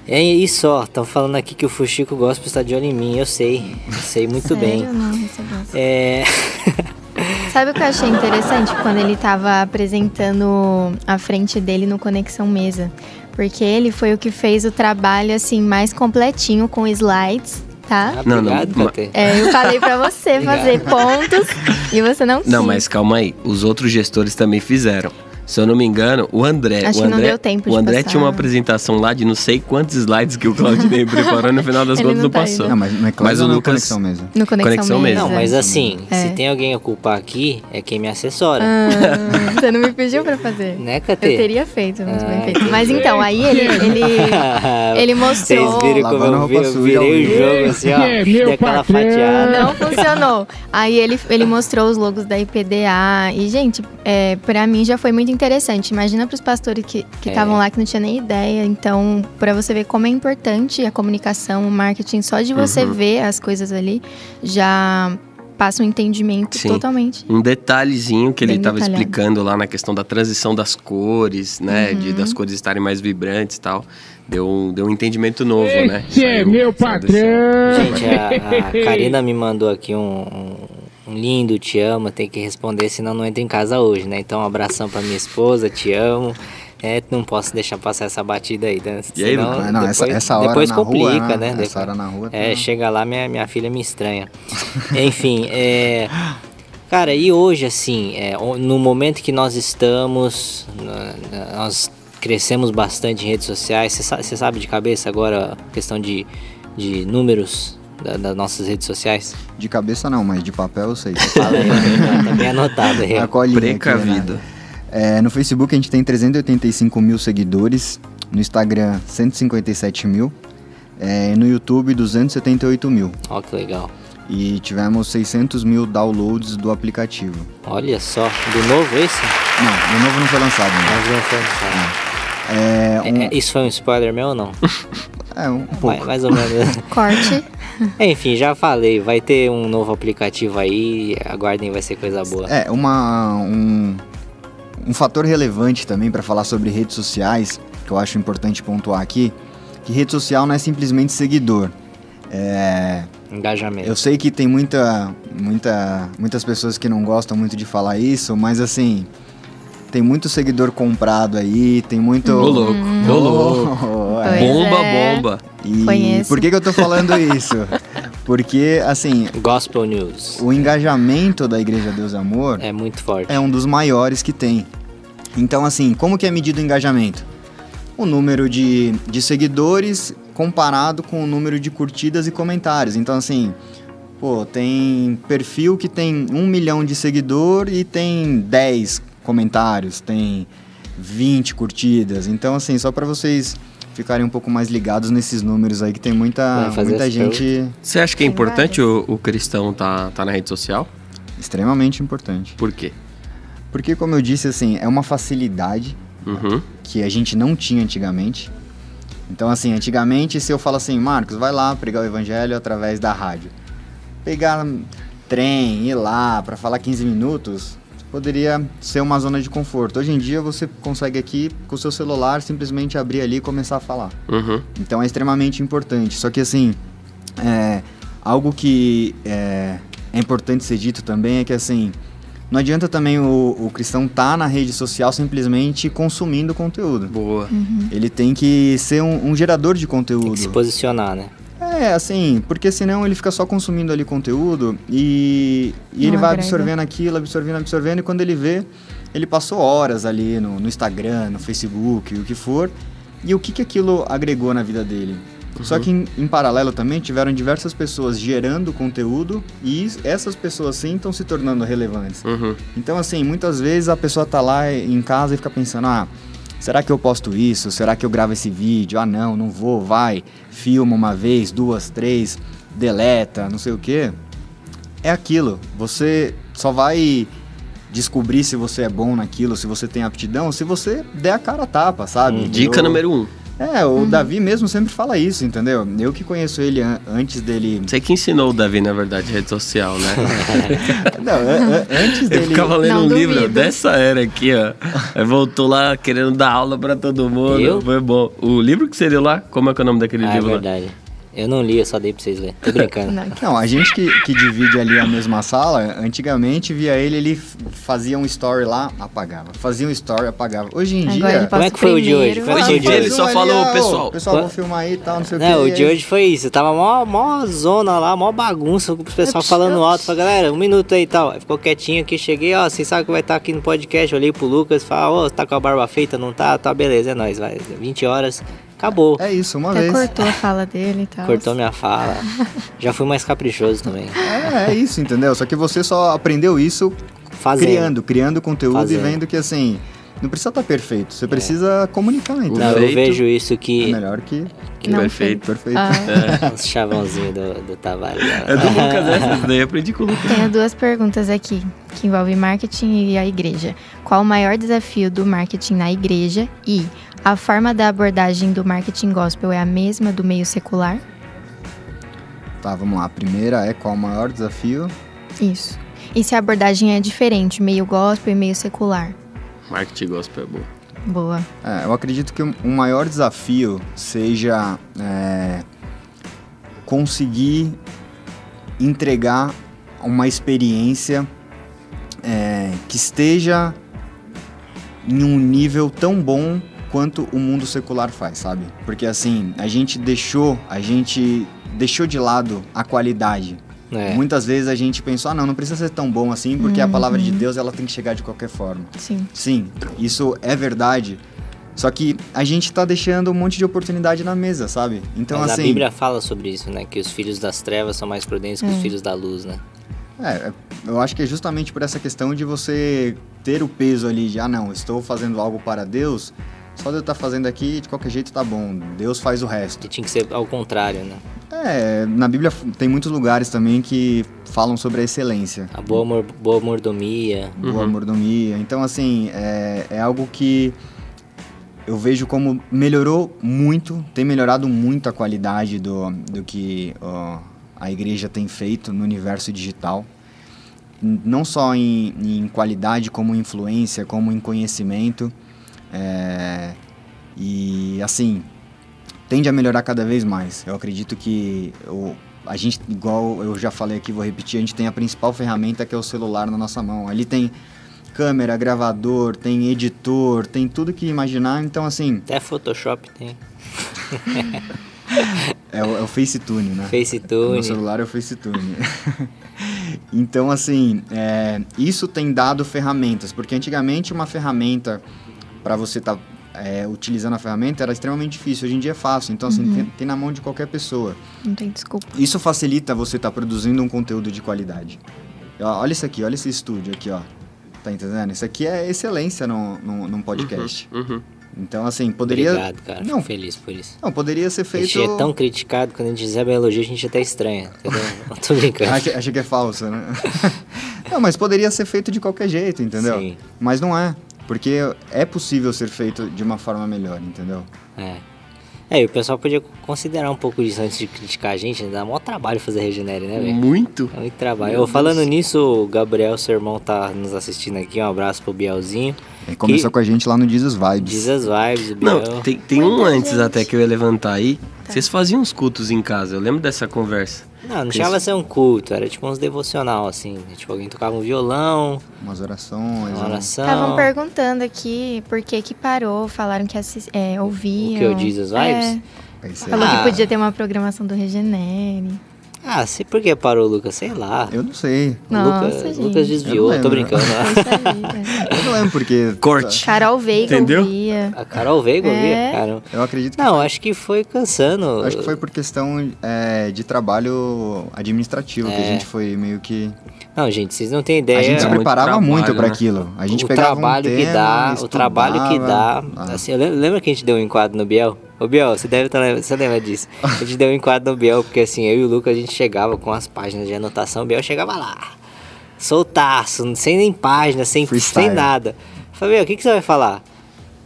É, E só, estão falando aqui que o Fuxico Gospel está de olho em mim, eu sei, sei muito bem. Sério? Não, recebi essa. É. [LAUGHS] Sabe o que eu achei interessante quando ele tava apresentando a frente dele no Conexão Mesa? Porque ele foi o que fez o trabalho assim mais completinho com slides, tá? Ah, Não, não, obrigado, KT. É, eu falei pra você [LAUGHS] fazer pontos e você não quis. Não, mas calma aí. Os outros gestores também fizeram. Se eu não me engano, o André. Acho o que não André, deu tempo O André passar. tinha uma apresentação lá de não sei quantos slides que o Claudinei preparou e no final das contas não não tá passou. né? Não, mas não é Mas o não é Lucas- conexão mesmo. No Conexão, Conexão. Mesa. Não, mas assim, É. se tem alguém a culpar aqui, é quem me assessora. Ah, você não me pediu pra fazer. Né, Eu KT? teria feito, muito Ah, bem feito. Mas então, aí ele, ele, [LAUGHS] ele mostrou... Vocês viram como eu, vi, eu virei o jogo assim, ó. Dei aquela fatiada. Não funcionou. Aí ele, ele mostrou os logos da IPDA. E, gente, é, pra mim já foi muito interessante. Imagina pros pastores que É. estavam lá que não tinha nem ideia. Então, pra você ver como é importante a comunicação, o marketing, só de você Uhum. ver as coisas ali, já passa um entendimento Sim. totalmente. Um detalhezinho que ele Bem estava detalhado. explicando lá na questão da transição das cores, né? De, Uhum. das cores estarem mais vibrantes e tal. Deu, um- deu um entendimento novo, né? Esse é Saiu- meu desse- patrão. Gente, a, a Karina me mandou aqui um- um lindo te amo, tem que responder, senão não entra em casa hoje, né? Então, um abração pra minha esposa, te amo. É, não posso deixar passar essa batida aí, né? E aí, Senão, não, essa, depois, essa hora depois na complica, rua, né? Essa Depois- hora na rua. É, tá- chega lá, minha, minha filha me estranha. [LAUGHS] Enfim, é. Cara, e hoje, assim, é, no momento que nós estamos, nós crescemos bastante em redes sociais. Você sa- você sabe de cabeça agora a questão de, de números da- das nossas redes sociais? De cabeça não, mas de papel eu sei. Fala aí, ó, tá bem anotado aí. aqui, Precavido. né? É, no Facebook a gente tem 385 mil seguidores, no Instagram 157 mil, é, no YouTube 278 mil. Ó, que legal. E tivemos 600 mil downloads do aplicativo. Olha só, do novo esse? Não, o novo não foi lançado ainda. Nós não foi lançado. É, um, É, é, isso foi um spoiler meu ou não? é, um pouco. Mais, mais ou menos. [LAUGHS] Corte. [LAUGHS] Enfim, já falei, vai ter um novo aplicativo aí, aguardem, vai ser coisa boa. É, uma, um, um fator relevante também para falar sobre redes sociais, que eu acho importante pontuar aqui, que rede social não é simplesmente seguidor. É, Engajamento. eu sei que tem muita, muita, muitas pessoas que não gostam muito de falar isso, mas assim, tem muito seguidor comprado aí, tem muito... Ô louco, ô louco. Oh, [LAUGHS] é. Bomba, é. bomba. E Conheço. por que, que eu tô falando [LAUGHS] isso? Porque, assim, Gospel News. o engajamento da Igreja Deus Amor É muito forte. é um dos maiores que tem. Então, assim, como que é medido o engajamento? O número de, de seguidores comparado com o número de curtidas e comentários. Então, assim, pô, tem perfil que tem um milhão de seguidor e tem 10 comentários, tem 20 curtidas. Então, assim, só para vocês ficarem um pouco mais ligados nesses números aí, que tem muita, muita gente Você acha que é importante o, o cristão tá, tá na rede social? extremamente importante. Por quê? Porque, como eu disse, assim, é uma facilidade Uhum. que a gente não tinha antigamente. Então, assim, antigamente, se eu falo assim, Marcos, vai lá pregar o evangelho através da rádio. Pegar trem, ir lá para falar 15 minutos, poderia ser uma zona de conforto. Hoje em dia, você consegue aqui, com o seu celular, simplesmente abrir ali e começar a falar. Uhum. Então, é extremamente importante. Só que, assim, é, algo que é, é importante ser dito também é que, assim, não adianta também o, o cristão estar na rede social simplesmente consumindo conteúdo. Boa. Ele tem que ser um, um gerador de Tem conteúdo. que se posicionar, né? É, assim, porque senão ele fica só consumindo ali conteúdo e, e ele vai agrega. absorvendo aquilo, absorvendo, absorvendo, e quando ele vê, ele passou horas ali no, no Instagram, no Facebook, o que for, e o que, que aquilo agregou na vida dele. Só que em, em paralelo também tiveram diversas pessoas gerando conteúdo e essas pessoas sim estão se tornando relevantes. Uhum. Então, assim, muitas vezes a pessoa tá lá em casa e fica pensando, ah, será que eu posto isso? Será que eu gravo esse vídeo? Ah, não, não vou, vai. Filma uma vez, duas, três, deleta, não sei o quê. É aquilo. Você só vai descobrir se você é bom naquilo, se você tem aptidão, se você der a cara a tapa, sabe? Dica Eu- número um. É, o Davi mesmo sempre fala isso, entendeu? Eu que conheço ele an- antes dele... Você que ensinou o Davi, na verdade, rede social, né? [LAUGHS] Não, an- an- antes Ele dele... ficava lendo Não um livro duvido. dessa era aqui, ó. Aí voltou lá querendo dar aula pra todo mundo. Eu? Foi bom. O livro que você deu lá, como é que é o nome daquele Ah, é livro lá? Eu não li, eu só dei pra vocês lerem. Tô brincando. [LAUGHS] Não. A gente que, que divide ali a mesma sala, antigamente via ele, ele fazia um story lá, apagava. Fazia um story, apagava. Hoje em Agora dia. Como é que foi o de hoje? é Hoje foi em o de dia hoje? ele só um falou, ali, ó, pessoal, Pessoal, vou filmar aí e tal, não sei o que. Não, o de hoje foi isso. Tava mó, mó zona lá, mó bagunça, com o pessoal falando alto. Falei, galera, um minuto aí e tal. Aí ficou quietinho aqui, cheguei, ó, vocês sabem que vai estar aqui no podcast. Olhei pro Lucas, falei, ó, tá com a barba feita, não tá? Tá, beleza, é nóis, vai. 20 horas, acabou. É isso, uma Até vez. cortou a fala dele e tal. Cortou minha fala. [LAUGHS] Já fui mais caprichoso também. É, é isso, entendeu? Só que você só aprendeu isso Fazendo. criando, criando conteúdo Fazendo. e vendo que assim, não precisa estar perfeito, você precisa comunicar, entendeu? Não, eu Perfeito. vejo isso É que. melhor que Que Não perfeito. perfeito. Ah, [LAUGHS] Uns chavãozinhos do, do Tavares. É do Lucas, Essa daí aprendi com o Lucas. tenho duas perguntas aqui que envolvem marketing e a igreja. Qual o maior desafio do marketing na igreja? E a forma da abordagem do marketing gospel é a mesma do meio secular? Tá, vamos lá. A primeira é qual o maior desafio? Isso. E se a abordagem é diferente, meio gospel e meio secular? Marketing gospel é boa. Boa. É, eu acredito que o o maior desafio seja é, conseguir entregar uma experiência é, que esteja em um nível tão bom quanto o mundo secular faz, sabe? Porque assim, a gente deixou, a gente deixou de lado a qualidade. É. Muitas vezes a gente pensou, ah, não, não precisa ser tão bom assim, porque a palavra de Deus ela tem que chegar de qualquer forma. Sim. Sim, isso é verdade. Só que a gente tá deixando um monte de oportunidade na mesa, sabe? Então, Mas assim. a Bíblia fala sobre isso, né? Que os filhos das trevas são mais prudentes que os filhos da luz, né? É, eu acho que é justamente por essa questão de você ter o peso ali de, ah, não, estou fazendo algo para Deus, só de eu estar fazendo aqui, de qualquer jeito tá bom, Deus faz o resto. Que tinha que ser ao contrário, né? É, na Bíblia tem muitos lugares também que falam sobre a excelência. A boa, mor boa mordomia. boa mordomia. Então, assim, é, é algo que eu vejo como melhorou muito, tem melhorado muito a qualidade do, do que ó, a igreja tem feito no universo digital. Não só em, em qualidade, como em influência, como em conhecimento. É, e, assim, tende a melhorar cada vez mais. Eu acredito que o, a gente, igual eu já falei aqui, vou repetir, a gente tem a principal ferramenta que é o celular na nossa mão. Ali tem câmera, gravador, tem editor, tem tudo que imaginar. Então, assim, Até Photoshop tem. [LAUGHS] é o, é o FaceTune, né? FaceTune. No celular é o FaceTune. [LAUGHS] então, assim, é, isso tem dado ferramentas, porque antigamente uma ferramenta para você estar utilizando a ferramenta era extremamente difícil. Hoje em dia é fácil, então assim, tem, tem na mão de qualquer pessoa. Não tem desculpa. Isso facilita você estar produzindo um conteúdo de qualidade. Ó, olha isso aqui, olha esse estúdio aqui, ó. Tá entendendo? Isso aqui é excelência num, num, num podcast. Uhum. Então, assim, poderia. Obrigado, cara. Não, Fico feliz por isso. não, poderia ser A feito. gente é tão criticado, quando a gente recebe elogio, a gente até estranha. Entendeu? [LAUGHS] Eu tô brincando. Acha que é falso, né? [LAUGHS] não, mas poderia ser feito de qualquer jeito, entendeu? Sim. Mas não é. Porque é possível ser feito de uma forma melhor, entendeu? É. É, e o pessoal podia considerar um pouco disso antes de criticar a gente, né? Dá maior trabalho fazer Regenere, né, velho? Muito. É muito trabalho. Ô, falando nisso, o Gabriel, seu irmão, tá nos assistindo aqui. Um abraço pro Bielzinho. Ele começou Que- com a gente lá no Jesus Vibes. Diz as vibes, o Biel. Não, tem, tem um antes até que eu ia levantar aí. Vocês faziam uns cultos em casa, eu lembro dessa conversa. Não, não chegava a ser um culto, era tipo uns devocional, assim. Tipo, alguém tocava um violão, Umas orações. uma né? oração. Estavam perguntando aqui por que que parou, falaram que assis, é, ouviam. O que eu disse, as vibes? É, falou Ah. que podia ter uma programação do Regenere. Ah, sei por que parou, Lucas? Sei lá. Eu não sei. O Nossa, Lucas. Lucas desviou, Eu tô brincando. Poxa vida. Eu não lembro porque. Corte. Carol Veiga Entendeu? ouvia. A Carol Veiga É. ouvia? Caramba. Eu acredito que. Não, acho que foi cansando. Acho que foi por questão é, de trabalho administrativo que a É. gente foi meio que. Não, gente, vocês não têm ideia. a gente se muito preparava trabalho, muito pra né? aquilo. A gente o pegava trabalho um que tema, dá, o trabalho que dá. estudava. Ah, Assim, lembra que a gente deu um enquadro no Biel? Ô Biel, você deve estar você lembra disso. A gente deu um enquadro no Biel, porque assim, eu e o Lucas a gente chegava com as páginas de anotação, o Biel chegava lá, soltaço, sem nem página, sem, Freestyle. sem nada. Falei, Biel, o que, que você vai falar?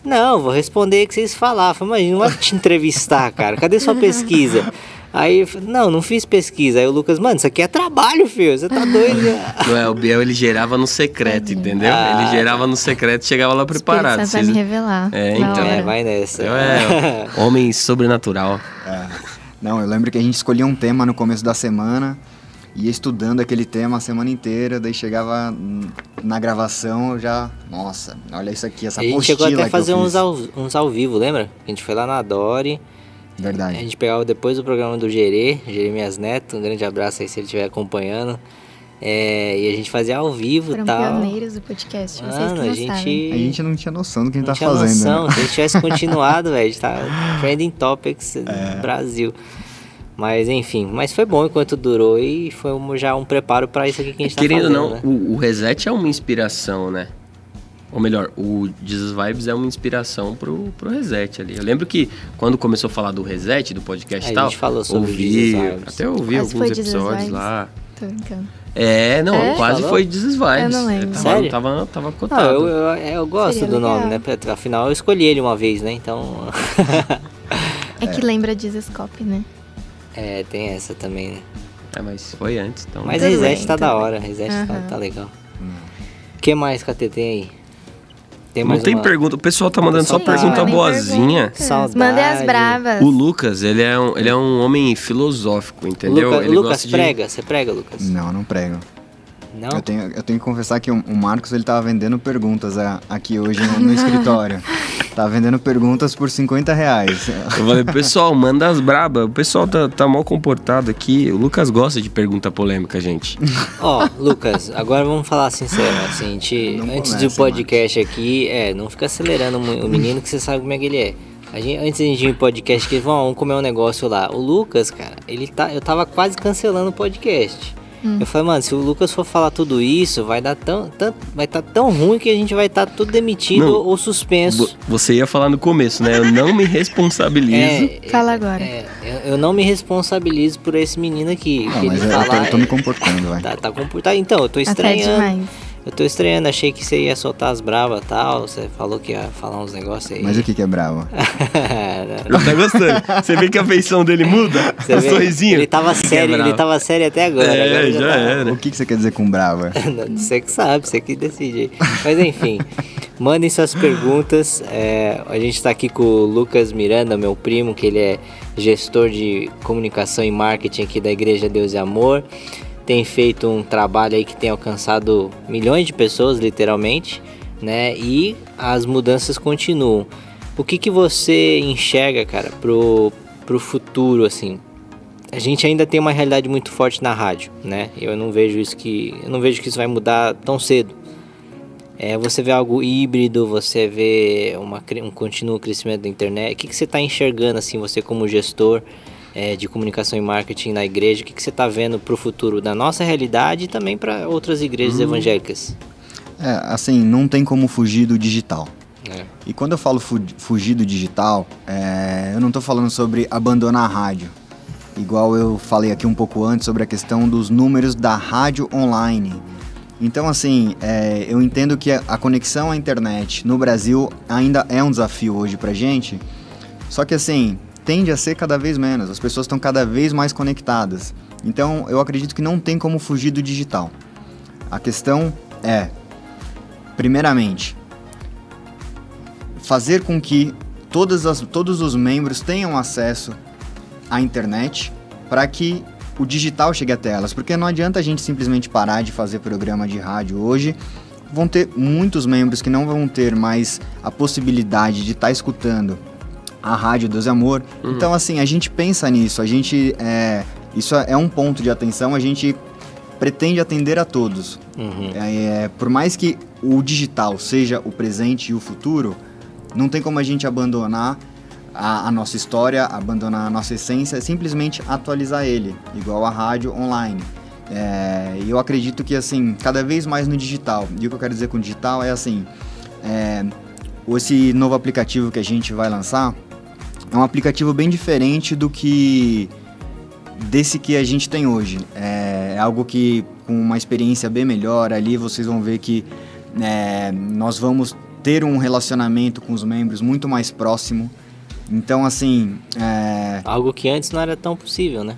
Não, vou responder o que vocês falaram. Falei, mas não vai te entrevistar, cara. Cadê sua pesquisa? Aí eu falei, não, não fiz pesquisa. Aí o Lucas, mano, isso aqui é trabalho, filho. Você tá doido? [LAUGHS] Não é, o Biel ele gerava no secreto, entendeu? Ah, ele gerava no secreto e chegava lá preparado. Santo vai me revelar. É, então. É, vai nessa. Então é [LAUGHS] homem sobrenatural. É. Não, eu lembro que a gente escolhia um tema no começo da semana, ia estudando aquele tema a semana inteira, daí chegava na gravação, eu já. Nossa, olha isso aqui, essa A gente apostila chegou até a eu fazer uns ao, uns ao vivo, lembra? A gente foi lá na Dori. A Verdade. gente pegava depois do programa do Gerê, Jeremias Neto. Um grande abraço aí se ele estiver acompanhando. É, e a gente fazia ao vivo e tal. pioneiros do podcast, vocês Mano, que a gente, sabem. A gente não tinha noção do que a gente não tá tinha fazendo. noção. né? Se a gente tivesse [LAUGHS] continuado, velho, a gente tá trending topics É. no Brasil. Mas enfim, mas foi bom enquanto durou e foi um- já um preparo pra isso aqui que a gente tá Querendo ou fazendo, não, né? o, o Reset é uma inspiração, né? Ou melhor, o Jesus Vibes é uma inspiração pro, pro Reset ali. Eu lembro que quando começou a falar do Reset, do podcast A e tal, gente falou sobre ouvi, Jesus Vibes. até ouvi Quase alguns Jesus episódios lá. Tô brincando. É, não, É? quase Falou? foi Jesus Vibes. Eu não lembro. Tava, Sério? Tava, tava Não, cotado. eu, eu, eu gosto Seria do nome, legal. né? Afinal, eu escolhi ele uma vez, né? Então. [LAUGHS] É que lembra Dizescope, né? é, tem essa também, né? É, mas foi antes, então. Mas Tudo reset tá da hora, reset tá, Aham. tá legal. O que mais, KT, tem aí? Tem Não tem uma- pergunta. O pessoal tá mandando só Sim, pergunta boazinha. Saudade. Mandem as bravas. O Lucas, ele é um, ele é um homem filosófico, entendeu? Luca- ele Lucas, gosta de- prega? Você prega, Lucas? Não, não prego. Não? Eu tenho, eu tenho que confessar que o, o Marcos ele tava vendendo perguntas a- aqui hoje no, no escritório. [LAUGHS] Tava vendendo perguntas por 50 reais. Eu falei, pessoal, manda as braba. O pessoal tá, tá mal comportado aqui. O Lucas gosta de pergunta polêmica, gente. Ó, Lucas, agora vamos falar sincero, assim, a gente, Não antes começa, do podcast aqui, é, não fica acelerando o menino que você sabe como é que ele é. A gente, antes de a gente ir podcast, que vamos, vamos comer um negócio lá. O Lucas, cara, ele tá, eu tava quase cancelando o podcast. Eu falei, mano, se o Lucas for falar tudo isso, vai dar tão, tão vai estar tão ruim que a gente vai estar tudo demitido Não. ou suspenso. Vo- Você ia falar no começo, né? Eu não me responsabilizo. É, [LAUGHS] Fala agora. é, eu, eu não me responsabilizo por esse menino aqui. Não, que mas ele eu, eu tô, eu tô me comportando, vai. Tá, tá comportado. Então, eu tô Até estranhando. demais. Eu tô estranhando, achei que você ia soltar as bravas e tal. Você falou que ia falar uns negócios aí. Mas o que que é bravo? [LAUGHS] Ele tá gostando. Você vê que a feição dele muda? Você o vê? sorrisinho. Ele tava sério, bravo. ele tava sério até agora. É, agora já tá- era. O que que você quer dizer com brava? [LAUGHS] Não, Você que sabe, você que decide. aí. Mas enfim, mandem suas perguntas. É, a gente tá aqui com o Lucas Miranda, meu primo, que ele é gestor de comunicação e marketing aqui da Igreja Deus e Amor. Tem feito um trabalho aí que tem alcançado milhões de pessoas, literalmente, né? E as mudanças continuam. O que, que você enxerga, cara, pro, pro futuro, assim? a gente ainda tem uma realidade muito forte na rádio, né? Eu não vejo isso que eu não vejo que isso vai mudar tão cedo. É, você vê algo híbrido, você vê uma, um contínuo crescimento da internet. O que, que você está enxergando assim, você como gestor é, de comunicação e marketing na igreja? O que, que você está vendo para o futuro da nossa realidade e também para outras igrejas evangélicas? É, assim, não tem como fugir do digital. É. E quando eu falo fu- fugir do digital, é, eu não estou falando sobre abandonar a rádio. Igual eu falei aqui um pouco antes sobre a questão dos números da rádio online. Então, assim, é, eu entendo que a, a conexão à internet no Brasil ainda é um desafio hoje pra gente. Só que, assim, tende a ser cada vez menos. As pessoas estão cada vez mais conectadas. Então, eu acredito que não tem como fugir do digital. A questão é, primeiramente, fazer com que todas as, todos os membros tenham acesso à internet para que o digital chegue até elas. Porque não adianta a gente simplesmente parar de fazer programa de rádio hoje. Vão ter muitos membros que não vão ter mais a possibilidade de estar escutando a rádio Deus e Amor. Então, assim, a gente pensa nisso, a gente. É, isso é um ponto de atenção, a gente pretende atender a todos. Uhum. É, por mais que o digital seja o presente e o futuro, não tem como a gente abandonar a, a nossa história, abandonar a nossa essência, é simplesmente atualizar ele, igual a rádio online. É, eu acredito que assim, cada vez mais no digital. E o que eu quero dizer com digital é assim, é, esse novo aplicativo que a gente vai lançar é um aplicativo bem diferente do que desse que a gente tem hoje. É algo que com uma experiência bem melhor ali vocês vão ver que é, nós vamos ter um relacionamento com os membros muito mais próximo. Então assim, é, Algo que antes não era tão possível, né?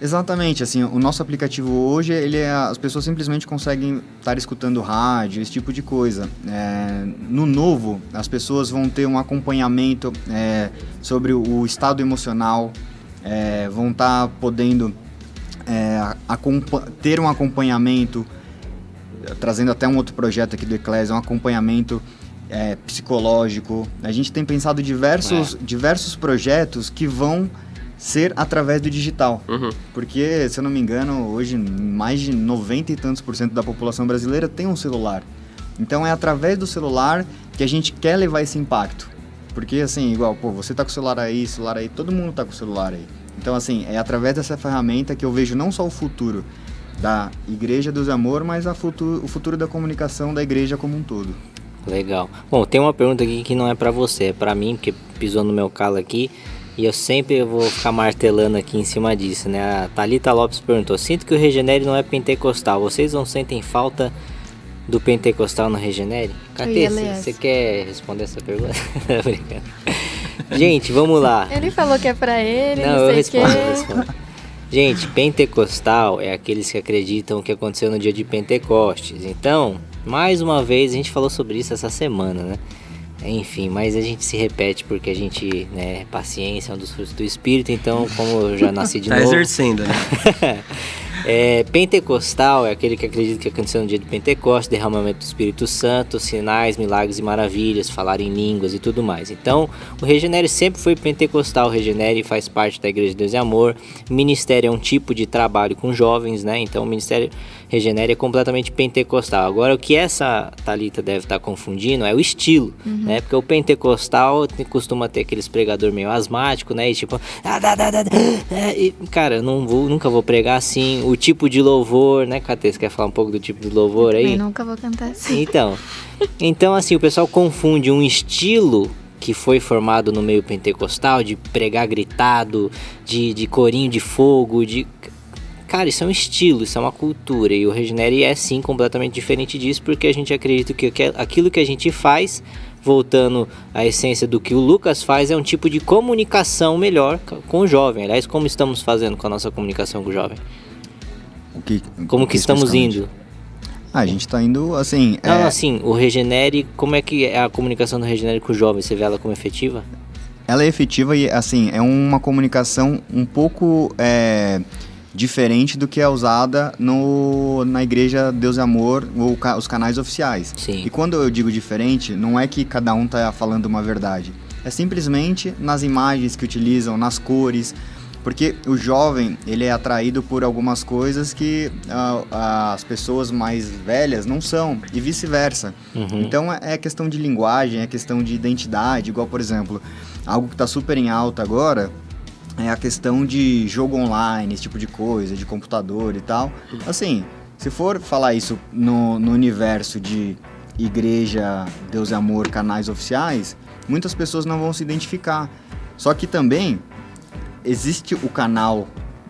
Exatamente, assim, o nosso aplicativo hoje, ele é, as pessoas simplesmente conseguem estar escutando rádio, esse tipo de coisa. É, no novo, as pessoas vão ter um acompanhamento é, sobre o estado emocional, é, vão estar podendo é, ter um acompanhamento, trazendo até um outro projeto aqui do Eclésia, um acompanhamento é, psicológico. A gente tem pensado diversos, diversos projetos que vão ser através do digital. Uhum. Porque, se eu não me engano, hoje mais de 90 e tantos por cento da população brasileira tem um celular. Então é através do celular que a gente quer levar esse impacto. Porque assim, igual, pô, você tá com o celular aí, celular aí, todo mundo tá com o celular aí. Então assim, é através dessa ferramenta que eu vejo não só o futuro da Igreja dos Amor, mas futuro, o futuro da comunicação da igreja como um todo. Legal. Bom, tem uma pergunta aqui que não é pra você, é pra mim, porque pisou no meu calo aqui. E eu sempre vou ficar martelando aqui em cima disso, né? A Thalita Lopes perguntou: Sinto que o Regenere não é pentecostal. Vocês não sentem falta do pentecostal no Regenere? Ler você quer responder essa pergunta? [LAUGHS] Gente, vamos lá. Ele falou que é pra ele, Não, não, eu respondo, eu respondo. Gente, pentecostal é aqueles que acreditam que aconteceu no dia de Pentecostes. Então, mais uma vez, a gente falou sobre isso essa semana, né? Enfim, mas a gente se repete porque a gente, né, paciência é um dos frutos do Espírito, então, como eu já nasci de tá novo... exercendo, né? [LAUGHS] É, pentecostal é aquele que acredita que aconteceu no dia de Pentecostes, derramamento do Espírito Santo, sinais, milagres e maravilhas, falar em línguas e tudo mais. Então, o Regenere sempre foi pentecostal. O Regenere faz parte da Igreja de Deus e Amor. Ministério é um tipo de trabalho com jovens, né? Então, o Ministério Regenere é completamente pentecostal. Agora, o que essa Talita deve estar confundindo é o estilo, uhum. né? Porque o pentecostal costuma ter aqueles pregador meio asmático, né? E tipo, ah, da, e, cara, não vou, nunca vou pregar assim. O tipo de louvor, né, Catê? Você quer falar um pouco do tipo de louvor aí? Eu nunca vou cantar assim. Então, então assim, o pessoal confunde um estilo que foi formado no meio pentecostal, de pregar gritado, de, de corinho de fogo, de Cara, isso é um estilo, isso é uma cultura. E o Regenere é sim completamente diferente disso, porque a gente acredita que aquilo que a gente faz, voltando à essência do que o Lucas faz, é um tipo de comunicação melhor com o jovem. Aliás, como estamos fazendo com a nossa comunicação com o jovem? O que, como que, que estamos indo? Ah, a gente está indo assim. Não, é... assim, o Regenere, como é que é a comunicação do Regenere com o jovem? Você vê ela como efetiva? Ela é efetiva e, assim, é uma comunicação um pouco. É diferente do que é usada no, na igreja Deus e Amor, ou ca, os canais oficiais. Sim. E quando eu digo diferente, não é que cada um está falando uma verdade. É simplesmente nas imagens que utilizam, nas cores, porque o jovem ele é atraído por algumas coisas que uh, as pessoas mais velhas não são e vice-versa. Uhum. Então é, é questão de linguagem, é questão de identidade, igual por exemplo algo que está super em alta agora é a questão de jogo online, esse tipo de coisa, de computador e tal. Assim, se for falar isso no, no universo de igreja, Deus e amor, canais oficiais, muitas pessoas não vão se identificar. Só que também existe o canal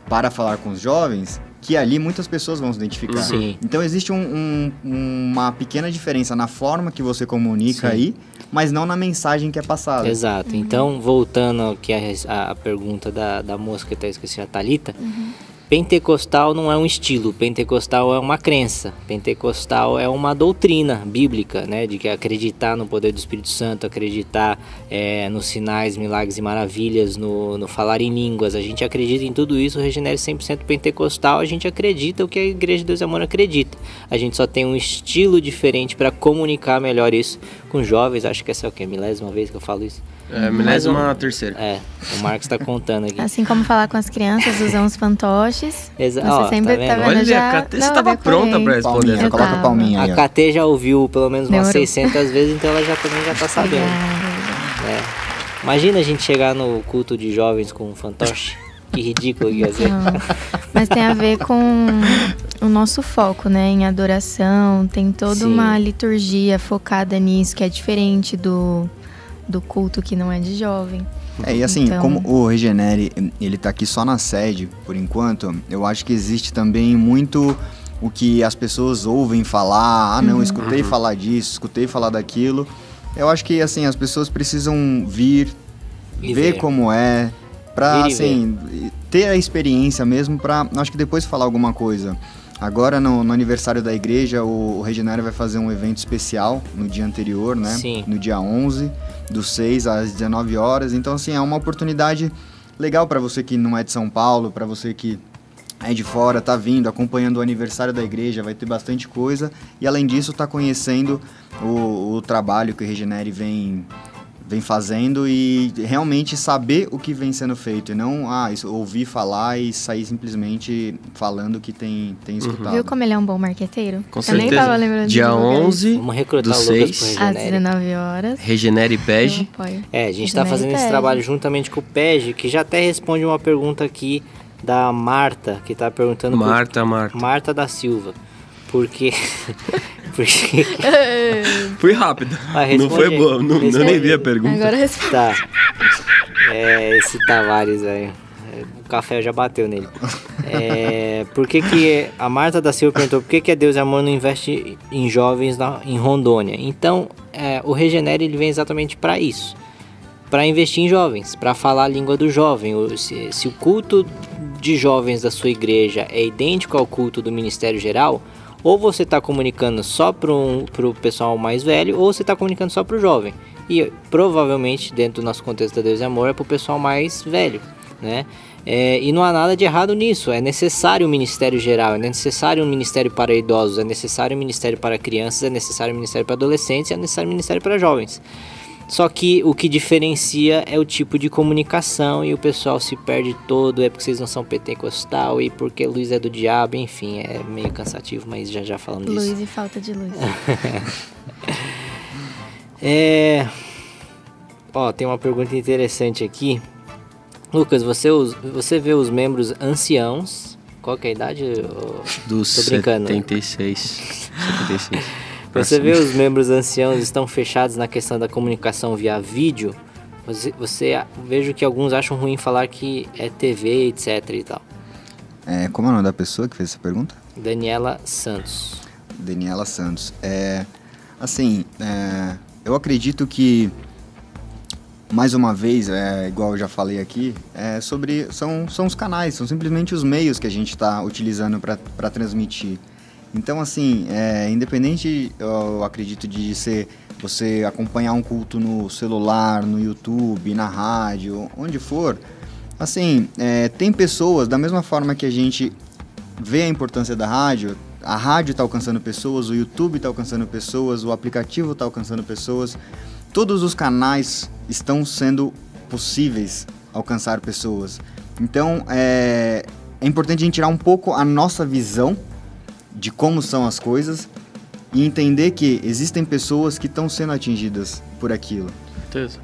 para falar com os jovens que ali muitas pessoas vão se identificar. Sim. Então existe um, um, uma pequena diferença na forma que você comunica Sim. aí mas não na mensagem que é passada. Exato. Uhum. Então, voltando aqui a, a pergunta da, da moça que até esqueci, a Thalita, uhum. Pentecostal não é um estilo, pentecostal é uma crença, pentecostal é uma doutrina bíblica, né? De que acreditar no poder do Espírito Santo, acreditar é, nos sinais, milagres e maravilhas, no, no falar em línguas. A gente acredita em tudo isso, o Regenere 100% pentecostal, a gente acredita o que a Igreja de Deus e Amor acredita. A gente só tem um estilo diferente para comunicar melhor isso com jovens. Acho que essa é o que? Milésima vez que eu falo isso. É, milésima um, terceira. É, o Marcos está contando aqui. Assim como falar com as crianças, usar os fantoches. Exato. Você sempre tá vendo, tá vendo Olha, já... a KT estava pronta para responder. Palminha, coloca a palminha aí. A KT já ouviu pelo menos umas Demorou. 600 vezes, então ela já também já tá sabendo. É. Imagina a gente chegar no culto de jovens com um fantoche. Que ridículo que ia ser. Mas tem a ver com o nosso foco, né? Em adoração. Tem toda Sim. uma liturgia focada nisso, que é diferente do do culto que não é de jovem. É, e assim, então... como o Regenere, ele tá aqui só na sede, por enquanto, eu acho que existe também muito o que as pessoas ouvem falar, ah não, uhum. escutei uhum. falar disso, escutei falar daquilo. Eu acho que assim, as pessoas precisam vir, ver, ver como é, pra assim, ter a experiência mesmo pra, acho que depois falar alguma coisa. Agora, no, no, aniversário da igreja, o, o vai fazer um evento especial no dia anterior, né? Sim. No dia 11, dos 6 às 19 horas. Então, assim, é uma oportunidade legal para você que não é de São Paulo, para você que é de fora, tá vindo, acompanhando o aniversário da igreja, vai ter bastante coisa. E, além disso, tá conhecendo o, o trabalho que o Regenere vem vem fazendo e realmente saber o que vem sendo feito e não ah, ouvir falar e sair simplesmente falando que tem, tem uhum. escutado. Viu como ele é um bom marqueteiro? Com Eu certeza. nem tava lembrando Dia 11 Vamos recrutar do 6 às 19 horas. Regenere PEG. É, a gente está fazendo esse trabalho juntamente com o PEG, que já até responde uma pergunta aqui da Marta, que está perguntando Marta, por... Marta. Marta da Silva. Porque [LAUGHS] Porque... [LAUGHS] Fui rápido. não foi boa, não, não nem vi a pergunta. Agora responde. Tá. É, esse Tavares, velho. O café já bateu nele. É, por que, que a Marta da Silva perguntou por que, que a Deus e Amor não investe em jovens na, em Rondônia? Então, é, o Regenere ele vem exatamente para isso para investir em jovens, para falar a língua do jovem. Se, se, o culto de jovens da sua igreja é idêntico ao culto do ministério geral, ou você está comunicando só para o pessoal mais velho, ou você está comunicando só para o jovem. E provavelmente, dentro do nosso contexto da Deus e Amor, é para o pessoal mais velho, né? É, e não há nada de errado nisso. É necessário um ministério geral, é necessário um ministério para idosos, é necessário um ministério para crianças, é necessário um ministério para adolescentes, é necessário um ministério para jovens. Só que o que diferencia é o tipo de comunicação e o pessoal se perde todo, é porque vocês não são pentecostal e porque luz é do diabo, enfim, é meio cansativo, mas já já falamos luz disso. Luz e falta de luz. [LAUGHS] é... Ó, tem uma pergunta interessante aqui. Lucas, você, você vê os membros anciãos. Qual que é a idade? Dos Tô brincando. 76. 76. [LAUGHS] Você vê os membros anciãos estão fechados na questão da comunicação via vídeo. Você, você vejo que alguns acham ruim falar que é TV, etc e tal. É, como é o nome da pessoa que fez essa pergunta? Daniela Santos. Daniela Santos. É, assim, é, eu acredito que mais uma vez, é, igual eu já falei aqui, é sobre são, são os canais, são simplesmente os meios que a gente está utilizando para transmitir. Então, assim, é, independente, eu acredito de ser você acompanhar um culto no celular, no YouTube, na rádio, onde for, assim, é, tem pessoas, da mesma forma que a gente vê a importância da rádio, a rádio está alcançando pessoas, o YouTube está alcançando pessoas, o aplicativo está alcançando pessoas, todos os canais estão sendo possíveis alcançar pessoas. Então, é, é importante a gente tirar um pouco a nossa visão de como são as coisas e entender que existem pessoas que estão sendo atingidas por aquilo. Certeza.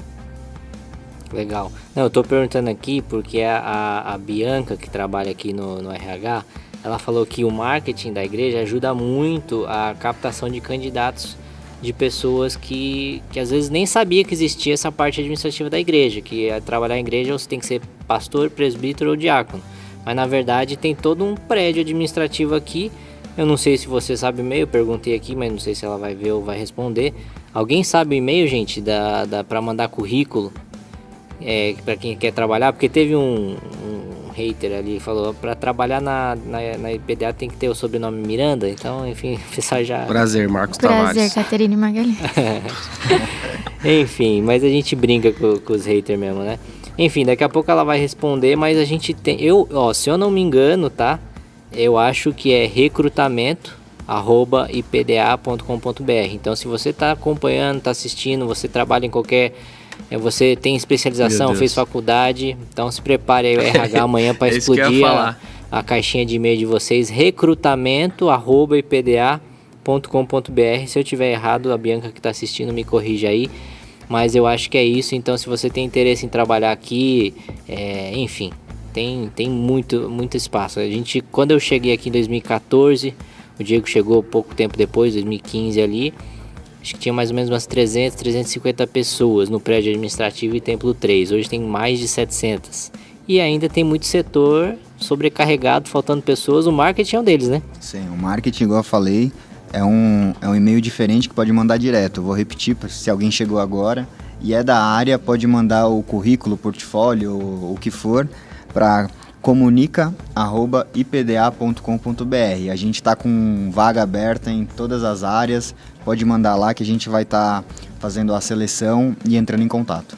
Legal. Não, eu estou perguntando aqui porque a, a, a, Bianca, que trabalha aqui no, no RH, ela falou que o marketing da igreja ajuda muito a captação de candidatos de pessoas que, que às vezes nem sabia que existia essa parte administrativa da igreja, que é trabalhar em igreja você tem que ser pastor, presbítero ou diácono. Mas na verdade tem todo um prédio administrativo aqui eu não sei se você sabe o e-mail, perguntei aqui, mas não sei se ela vai ver ou vai responder. Alguém sabe o e-mail, gente, da, da, para mandar currículo? É, para quem quer trabalhar? Porque teve um, um hater ali que falou para trabalhar na, na, na, IPDA tem que ter o sobrenome Miranda, então, enfim, [LAUGHS] o pessoal já. Prazer, Marcos Prazer, Tavares. Prazer, Caterine Magalhães. [LAUGHS] enfim, mas a gente brinca com, com os haters mesmo, né? Enfim, daqui a pouco ela vai responder, mas a gente tem. Eu, ó, se eu não me engano, tá? Eu acho que é recrutamento arroba ipda.com.br. Então, se você está acompanhando, está assistindo, você trabalha em qualquer, é, você tem especialização, fez faculdade, então se prepare aí o [LAUGHS] RH amanhã para é explodir a, a, caixinha de e-mail de vocês. Recrutamento arroba ipda.com.br. Se eu tiver errado, a Bianca que está assistindo me corrija aí. Mas eu acho que é isso. Então, se você tem interesse em trabalhar aqui, é, enfim, tem, tem muito, muito espaço. A gente, quando eu cheguei aqui em 2014, o Diego chegou pouco tempo depois, 2015 ali, acho que tinha mais ou menos umas 300, 350 pessoas no prédio administrativo e Templo 3. Hoje tem mais de 700. E ainda tem muito setor sobrecarregado, faltando pessoas. O marketing é um deles, né? Sim, o marketing, igual eu falei, é um, é um e-mail diferente que pode mandar direto. Eu vou repetir, se alguém chegou agora e é da área, pode mandar o currículo, o portfólio, o, o que for para comunica@ipda.com.br. A gente está com vaga aberta em todas as áreas. Pode mandar lá que a gente vai estar tá fazendo a seleção e entrando em contato.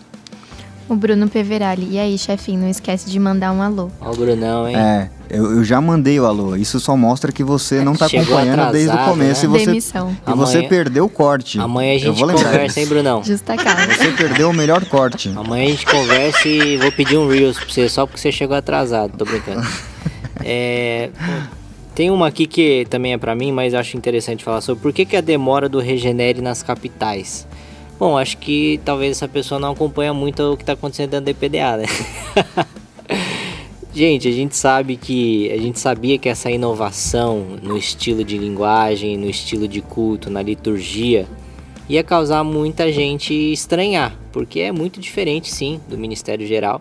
O Bruno Peverali. E aí, chefinho, não esquece de mandar um alô. Ó o Brunão, hein? É, eu, eu, já mandei o alô. Isso só mostra que você não está acompanhando atrasado, desde o começo. Né? E você, Demissão. E amanhã, você perdeu o corte. Amanhã a gente conversa, hein, Brunão? Justa cara. Você perdeu o melhor corte. Amanhã a gente conversa e vou pedir um Reels pra você, só porque você chegou atrasado. Tô brincando. [LAUGHS] é... Tem uma aqui que também é para mim, mas acho interessante falar sobre por que, que a demora do Regenere nas capitais. Bom, acho que talvez essa pessoa não acompanha muito o que está acontecendo dentro do IPDA, né? [LAUGHS] gente, a gente sabe que a gente sabia que essa inovação no estilo de linguagem, no estilo de culto, na liturgia, ia causar muita gente estranhar, porque é muito diferente, sim, do Ministério Geral.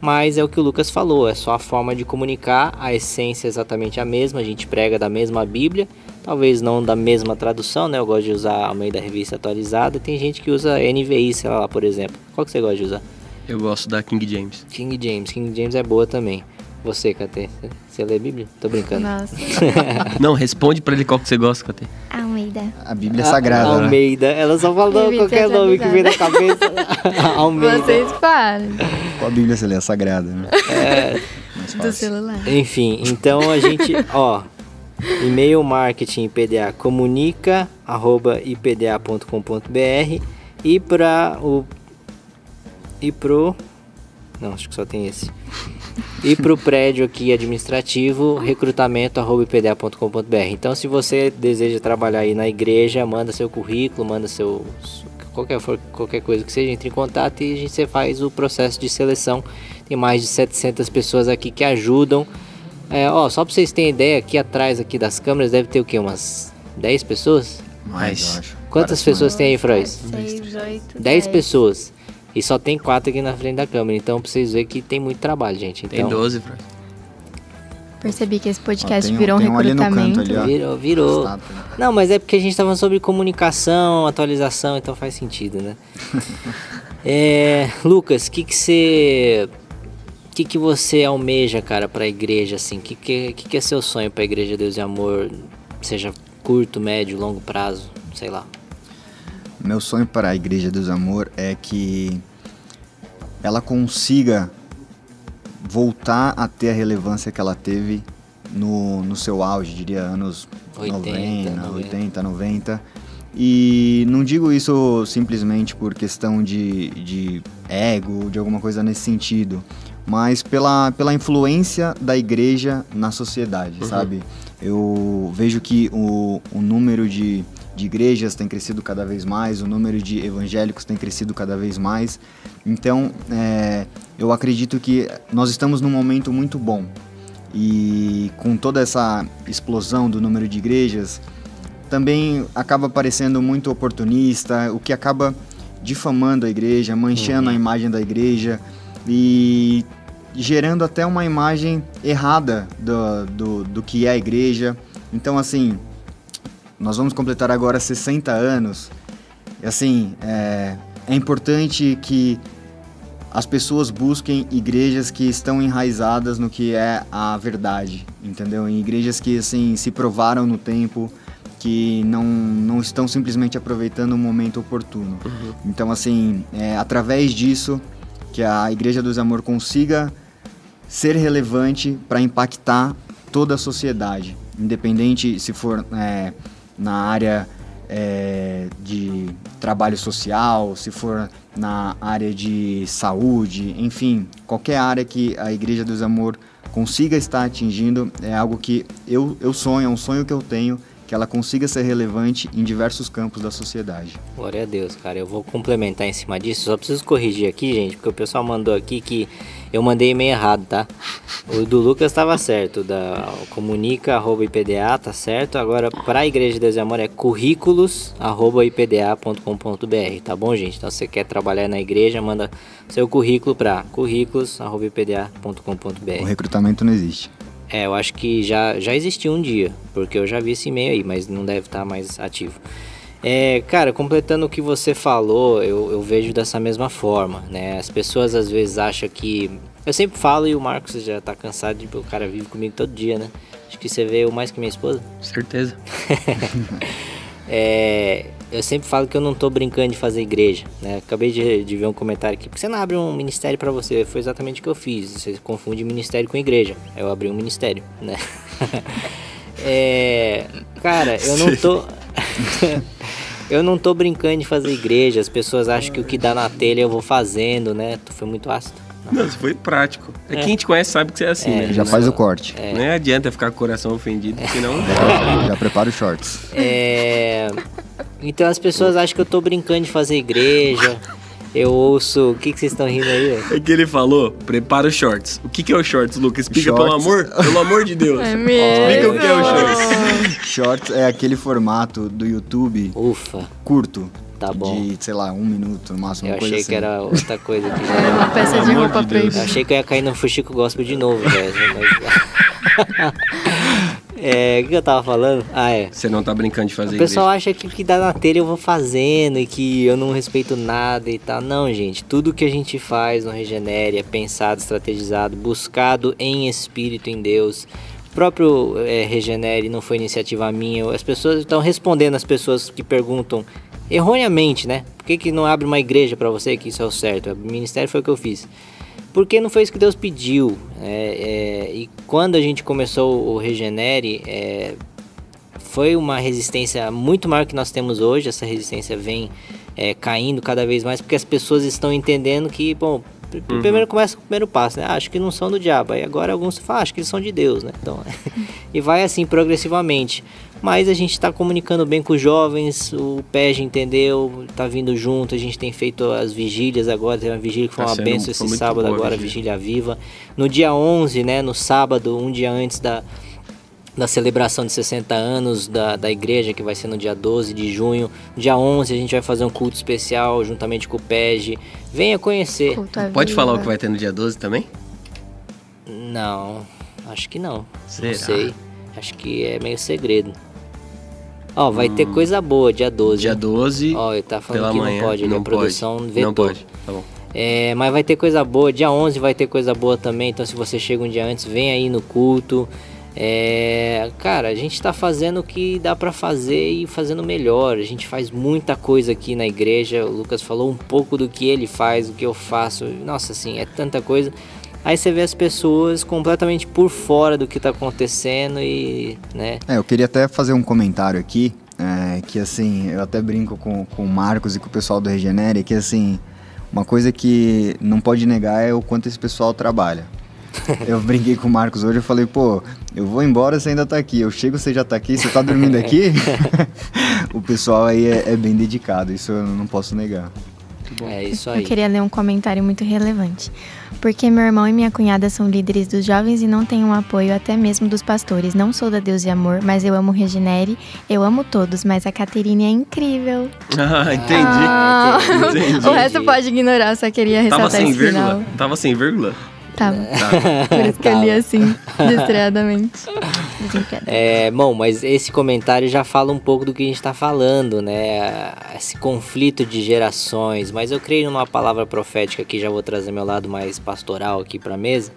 Mas é o que o Lucas falou, é só a forma de comunicar, a essência é exatamente a mesma, a gente prega da mesma Bíblia, talvez não da mesma tradução, né? Eu gosto de usar a meio da revista atualizada. Tem gente que usa NVI, sei lá, por exemplo. Qual que você gosta de usar? Eu gosto da King James. King James, King James é boa também. Você, Catê, você lê Bíblia? Tô brincando. Nossa. [LAUGHS] Não, responde pra ele qual que você gosta, Catê. Almeida. A Bíblia é sagrada, A- né? Almeida, ela só falou qualquer nome que vem na cabeça. [LAUGHS] [LAUGHS] Almeida. Vocês param. Qual a Bíblia você lê? A sagrada, né? É, Do celular. Enfim, então a gente, ó, e-mail marketing IPDA comunica arroba ipda.com.br e para o e pro não, acho que só tem esse. E pro prédio aqui administrativo, recrutamento arroba ipda.com.br. Então, se você deseja trabalhar aí na igreja, manda seu currículo, manda seu qualquer for, qualquer coisa que seja, entre em contato e a gente faz o processo de seleção. Tem mais de 700 pessoas aqui que ajudam. É, ó, só para vocês terem ideia, aqui atrás aqui das câmeras deve ter o quê? Umas 10 pessoas? Mais, eu acho. Quantas Parece pessoas tem aí, Frois? Seis, oito, 10 pessoas. E só tem quatro aqui na frente da câmera. Então, pra vocês verem que tem muito trabalho, gente. Tem Então, 12, Frois. Percebi que esse Ó, podcast tem um- virou um tem um ali no canto recrutamento. ali, ó. Virou, virou. Estátua. Não, mas é porque a gente tá falando sobre comunicação, atualização, então faz sentido, né? [LAUGHS] é, Lucas, o que que você... O que que você almeja, cara, pra igreja, assim? O que que, que é seu sonho pra igreja Deus e Amor? Seja curto, médio, longo prazo, sei lá. Meu sonho para a Igreja dos Amor é que ela consiga voltar a ter a relevância que ela teve no, no seu auge, diria anos 80, 90, 90. 80, 90. E não digo isso simplesmente por questão de, de ego, de alguma coisa nesse sentido, mas pela, pela influência da igreja na sociedade, sabe? Eu vejo que o, o número de, de igrejas tem crescido cada vez mais, o número de evangélicos tem crescido cada vez mais. Então, é, eu acredito que nós estamos num momento muito bom. E com toda essa explosão do número de igrejas, também acaba parecendo muito oportunista, o que acaba difamando a igreja, manchando a imagem da igreja e gerando até uma imagem errada do, do, do que é a igreja. Então, assim, nós vamos completar agora 60 anos. E, assim, é, é importante que as pessoas busquem igrejas que estão enraizadas no que é a verdade, entendeu? Em igrejas que assim se provaram no tempo, que não, não estão simplesmente aproveitando o momento oportuno. Então assim, é através disso que a Igreja dos Amor consiga ser relevante para impactar toda a sociedade, independente se for é, na área é, de trabalho social, se for na área de saúde, enfim, qualquer área que a Igreja dos Amor consiga estar atingindo é algo que eu, eu sonho, é um sonho que eu tenho, que ela consiga ser relevante em diversos campos da sociedade. Glória a Deus, cara. Eu vou complementar em cima disso. Só preciso corrigir aqui, gente, porque o pessoal mandou aqui que eu mandei e-mail errado, tá? O do Lucas estava certo, o da comunica@ipda tá certo. Agora para a Igreja de Deus e Amor é currículos@ipda.com.br, tá bom, gente? Então se você quer trabalhar na igreja, manda seu currículo para O currículos@ipda.com.br. recrutamento não existe. É, eu acho que já, já existiu um dia, porque eu já vi esse e-mail aí, mas não deve estar mais ativo. É, cara, completando o que você falou, eu, eu vejo dessa mesma forma, né? As pessoas às vezes acham que. Eu sempre falo e o Marcos já tá cansado de. O cara vive comigo todo dia, né? Acho que você veio mais que minha esposa. Certeza. [LAUGHS] É, eu sempre falo que eu não tô brincando de fazer igreja, né? Acabei de, de ver um comentário aqui, porque você não abre um ministério pra você? Foi exatamente o que eu fiz. Você confunde ministério com igreja. Eu abri um ministério, né? [LAUGHS] É, cara, eu não tô. [LAUGHS] eu não tô brincando de fazer igreja. As pessoas acham que o que dá na telha eu vou fazendo, né? Tu foi muito ácido. Não, isso foi prático. É. Quem te conhece sabe que você é assim, né? Já Não- faz o corte. Não adianta ficar com o coração ofendido, senão. [LAUGHS] Já prepara os shorts. É, então as pessoas acham que eu tô brincando de fazer igreja. Eu ouço. O que, que vocês estão rindo aí, velho? É que ele falou, prepara os shorts. O que, que é o shorts, Lucas? Explica, pelo Shorts. amor, pelo amor de Deus. É mesmo? Explica o que é o shorts. [LAUGHS] Shorts é aquele formato do YouTube Ufa, curto. Tá bom. De, sei lá, um minuto no máximo. eu achei assim. que era outra coisa aqui. É [LAUGHS] uma peça de roupa de Deus. Eu achei que eu ia cair no Fuxico Gospel de novo, velho. Mas... [LAUGHS] É, o que eu tava falando? Ah, é. Você não tá brincando de fazer O pessoal igreja. acha que o que dá na telha eu vou fazendo e que eu não respeito nada e tal. Não, gente. Tudo que a gente faz no Regenere é pensado, estrategizado, buscado em espírito em Deus. O próprio é, Regenere não foi iniciativa minha. As pessoas estão respondendo as pessoas que perguntam erroneamente, né? Por que, que não abre uma igreja para você que isso é o certo? O ministério foi o que eu fiz. Porque não foi isso que Deus pediu. É, é, e quando a gente começou o Regenere, é, foi uma resistência muito maior que nós temos hoje. Essa resistência vem é, caindo cada vez mais porque as pessoas estão entendendo que, bom, pr- primeiro começa com o primeiro passo, né? Ah, acho que não são do diabo. Aí agora alguns falam, ah, acho que eles são de Deus, né? Então, [LAUGHS] e vai assim progressivamente. Mas a gente está comunicando bem com os jovens, o PEG entendeu, tá vindo junto, a gente tem feito as vigílias agora, tem uma vigília que foi Tá uma sendo- benção esse sábado agora, vigília. vigília viva. No dia 11, né, no sábado, um dia antes da, da celebração de 60 anos da, da igreja, que vai ser no dia 12 de junho. Dia 11 a gente vai fazer um culto especial juntamente com o PEG. Venha conhecer. Pode falar o que vai ter no dia 12 também? Não, acho que não. Será? Não sei. Acho que é meio segredo. Ó, vai ter coisa boa dia 12. Hum. Dia 12, Ó, ele tá falando que manhã. não pode, ele não a produção pode. vetou. Não pode, tá bom. É, mas vai ter coisa boa. Dia 11 vai ter coisa boa também. Então, se você chega um dia antes, vem aí no culto. É, cara, a gente tá fazendo o que dá pra fazer e fazendo melhor. A gente faz muita coisa aqui na igreja. O Lucas falou um pouco do que ele faz, do que eu faço. Nossa, assim, é tanta coisa. Aí você vê as pessoas completamente por fora do que tá acontecendo e, né? É, eu queria até fazer um comentário aqui, é, que assim, eu até brinco com, com o Marcos e com o pessoal do Regenere, que assim, uma coisa que não pode negar é o quanto esse pessoal trabalha. [LAUGHS] Eu brinquei com o Marcos hoje, eu falei, pô, eu vou embora, você ainda tá aqui. Eu chego, você já tá aqui, você tá dormindo aqui? [LAUGHS] o pessoal aí é, é bem dedicado, isso eu não posso negar. É isso aí. Eu queria ler um comentário muito relevante. Porque meu irmão e minha cunhada são líderes dos jovens e não têm um apoio até mesmo dos pastores. Não sou da Deus e Amor, mas eu amo Regenere, eu amo todos, mas a Caterine é incrível. Ah, entendi. Ah, entendi. [LAUGHS] o resto pode ignorar, só queria Tava ressaltar sem esse vírgula? final. Tava sem vírgula? Tava. Tá. [LAUGHS] Por isso que eu li assim. [LAUGHS] Desempreendado. É, bom, mas esse comentário já fala um pouco do que a gente está falando, né? Esse conflito de gerações. Mas eu creio numa palavra profética que já vou trazer meu lado mais pastoral aqui para a mesa.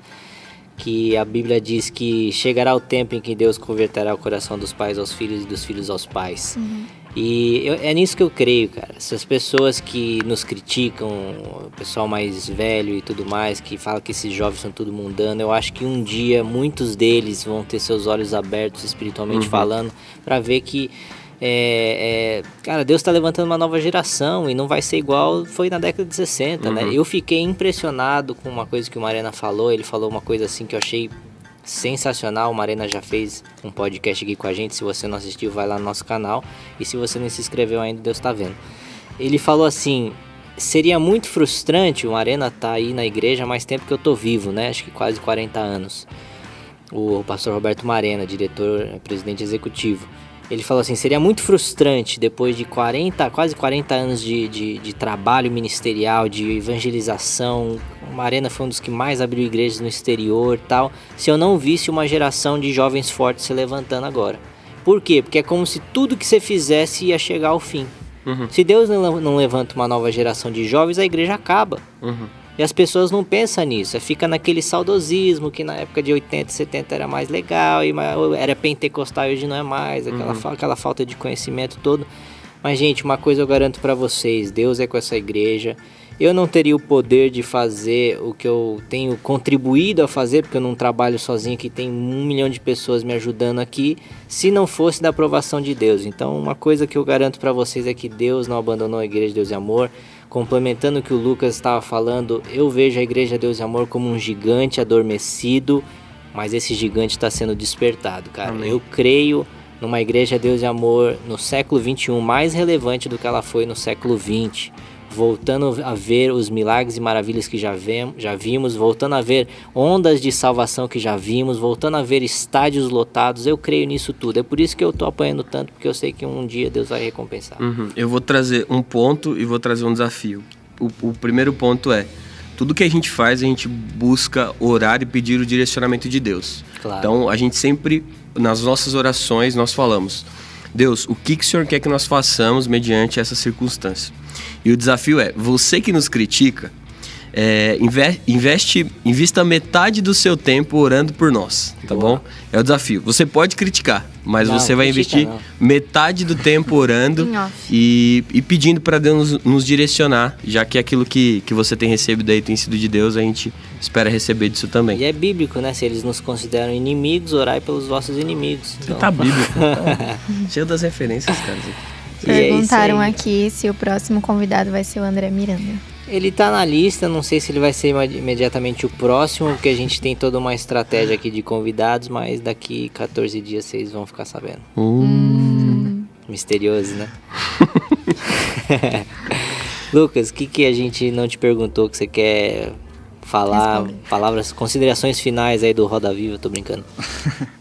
Que a Bíblia diz que chegará o tempo em que Deus converterá o coração dos pais aos filhos e dos filhos aos pais. E eu- é nisso que eu creio, cara. Essas pessoas que nos criticam, o pessoal mais velho e tudo mais, que fala que esses jovens são tudo mundano, eu acho que um dia muitos deles vão ter seus olhos abertos espiritualmente falando, para ver que, é, é, cara, Deus está levantando uma nova geração e não vai ser igual foi na década de 60, né? Eu fiquei impressionado com uma coisa que o Marena falou. Ele falou uma coisa assim que eu achei sensacional. O Marena já fez um podcast aqui com a gente. Se você não assistiu, vai lá no nosso canal. E se você não se inscreveu ainda, Deus tá vendo. Ele falou assim: seria muito frustrante. O Marena tá aí na igreja há mais tempo que eu tô vivo, né? Acho que quase 40 anos. O pastor Roberto Marena, diretor, presidente executivo. Ele falou assim: seria muito frustrante depois de 40, quase 40 anos de, de, de trabalho ministerial, de evangelização. O Marena foi um dos que mais abriu igrejas no exterior tal. Se eu não visse uma geração de jovens fortes se levantando agora. Por quê? Porque é como se tudo que você fizesse ia chegar ao fim. Se Deus não levanta uma nova geração de jovens, a igreja acaba. Uhum. E as pessoas não pensam nisso, é fica naquele saudosismo que na época de 80, 70 era mais legal, e era pentecostal e hoje não é mais, aquela, fa- aquela falta de conhecimento todo. Mas, gente, uma coisa eu garanto pra vocês: Deus é com essa igreja. Eu não teria o poder de fazer o que eu tenho contribuído a fazer, porque eu não trabalho sozinho, que tem um milhão de pessoas me ajudando aqui, se não fosse da aprovação de Deus. Então, uma coisa que eu garanto pra vocês é que Deus não abandonou a igreja Deus e Amor. Complementando o que o Lucas estava falando, eu vejo a igreja Deus e Amor como um gigante adormecido, mas esse gigante está sendo despertado, cara. Amém. Eu creio numa igreja Deus e Amor no século 21 mais relevante do que ela foi no século 20. Voltando a ver os milagres e maravilhas que já, vem, já vimos, voltando a ver ondas de salvação que já vimos, voltando a ver estádios lotados, eu creio nisso tudo. É por isso que eu tô apanhando tanto, porque eu sei que um dia Deus vai recompensar. Uhum. Eu vou trazer um ponto e vou trazer um desafio. O, o primeiro ponto é: tudo que a gente faz, a gente busca orar e pedir o direcionamento de Deus. Claro. Então, a gente sempre, nas nossas orações, nós falamos: Deus, o que, que o Senhor quer que nós façamos mediante essa circunstância? E o desafio é: você que nos critica, é, inve- investe, invista metade do seu tempo orando por nós, tá Boa. bom? É o desafio. Você pode criticar, mas Não, você vai investir não. metade do tempo orando e, e pedindo para Deus nos, nos direcionar, já que aquilo que, que você tem recebido aí tem sido de Deus, a gente espera receber disso também. E é bíblico, né? Se eles nos consideram inimigos, orai pelos vossos inimigos. Você Então, tá bíblico. [LAUGHS] tá cheio das referências, cara. É Perguntaram aí. aqui se o próximo convidado vai ser o André Miranda. Ele tá na lista, não sei se ele vai ser imedi- imediatamente o próximo, porque a gente tem toda uma estratégia aqui de convidados, mas daqui 14 dias vocês vão ficar sabendo. Hum. Misterioso, né? [LAUGHS] Lucas, o que, que a gente não te perguntou que você quer falar? Responder. Palavras, considerações finais aí do Roda Viva, tô brincando. [LAUGHS]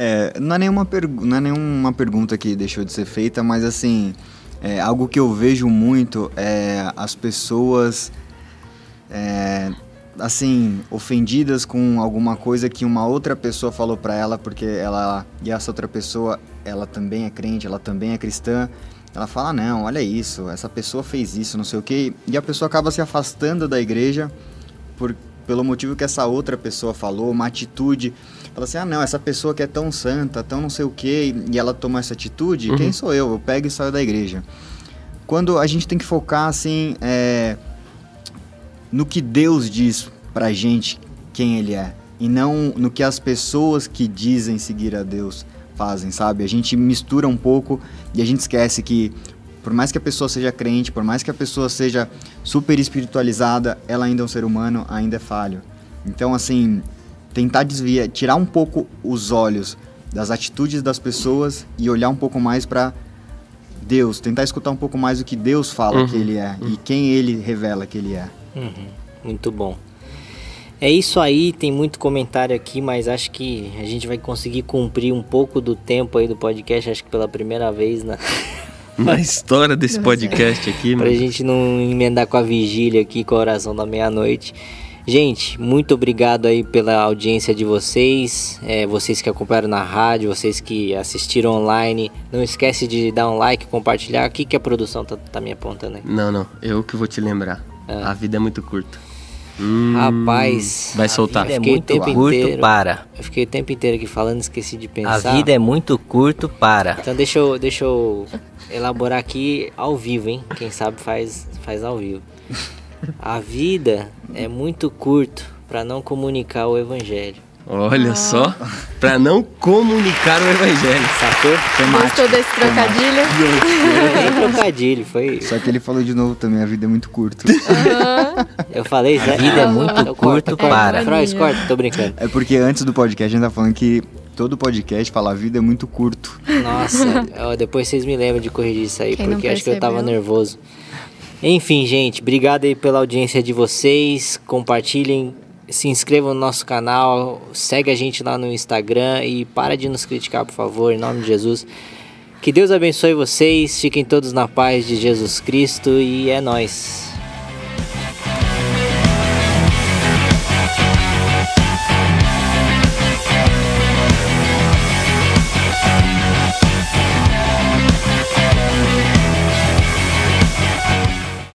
É, não, é nenhuma não é nenhuma pergunta que deixou de ser feita, mas assim, é, algo que eu vejo muito é as pessoas é, assim, ofendidas com alguma coisa que uma outra pessoa falou pra ela, porque ela e essa outra pessoa, ela também é crente, ela também é cristã. Ela fala: "Não, olha isso, essa pessoa fez isso, não sei o quê", e a pessoa acaba se afastando da igreja por pelo motivo que essa outra pessoa falou, uma atitude. Fala assim: "Ah, não, essa pessoa que é tão santa, tão não sei o quê", e ela toma essa atitude, Uhum. quem sou eu? Eu pego e saio da igreja. Quando a gente tem que focar assim, é, no que Deus diz pra gente quem Ele é e não no que as pessoas que dizem seguir a Deus fazem, sabe? A gente mistura um pouco e a gente esquece que por mais que a pessoa seja crente, por mais que a pessoa seja super espiritualizada, ela ainda é um ser humano, ainda é falho. Então, assim, tentar desviar, tirar um pouco os olhos das atitudes das pessoas e olhar um pouco mais pra Deus, tentar escutar um pouco mais o que Deus fala Uhum. que ele é e quem ele revela que ele é. Uhum, muito bom. É isso aí, tem muito comentário aqui, mas acho que a gente vai conseguir cumprir um pouco do tempo aí do podcast, acho que pela primeira vez, né? [LAUGHS] Na história desse podcast aqui, pra mano. gente não emendar com a vigília aqui, com a oração da meia-noite. Gente, muito obrigado aí pela audiência de vocês, é, vocês que acompanharam na rádio, vocês que assistiram online. Não esquece de dar um like, compartilhar. O que, que a produção tá, tá me apontando aí? Não, não. Eu que vou te lembrar. Ah. A vida é muito curta. Hum, Rapaz, Vai a soltar. vida É Fiquei muito tempo curto inteiro. para. Eu fiquei o tempo inteiro aqui falando, esqueci de A pensar. vida é muito curto para. Então deixa eu, deixa eu elaborar aqui ao vivo, hein? Quem sabe faz, faz ao vivo. A vida é muito curto para não comunicar o evangelho. Olha só. Pra não comunicar o evangelho. Sacou? Gostou desse trocadilho? Não é nem trocadilho, foi. Só que ele falou de novo também, a vida é muito curta. Eu falei, Zé. A vida é muito Eu corto, curto corto. para. Frois, corta, tô brincando. é porque antes do podcast a gente tá falando que todo podcast fala a vida é muito curto. Nossa, depois vocês me lembram de corrigir isso aí, Quem porque acho que eu tava nervoso. Enfim, gente, obrigado aí pela audiência de vocês. Compartilhem, se inscrevam no nosso canal, segue a gente lá no Instagram e para de nos criticar, por favor, em nome de Jesus. Que Deus abençoe vocês, fiquem todos na paz de Jesus Cristo e é nóis.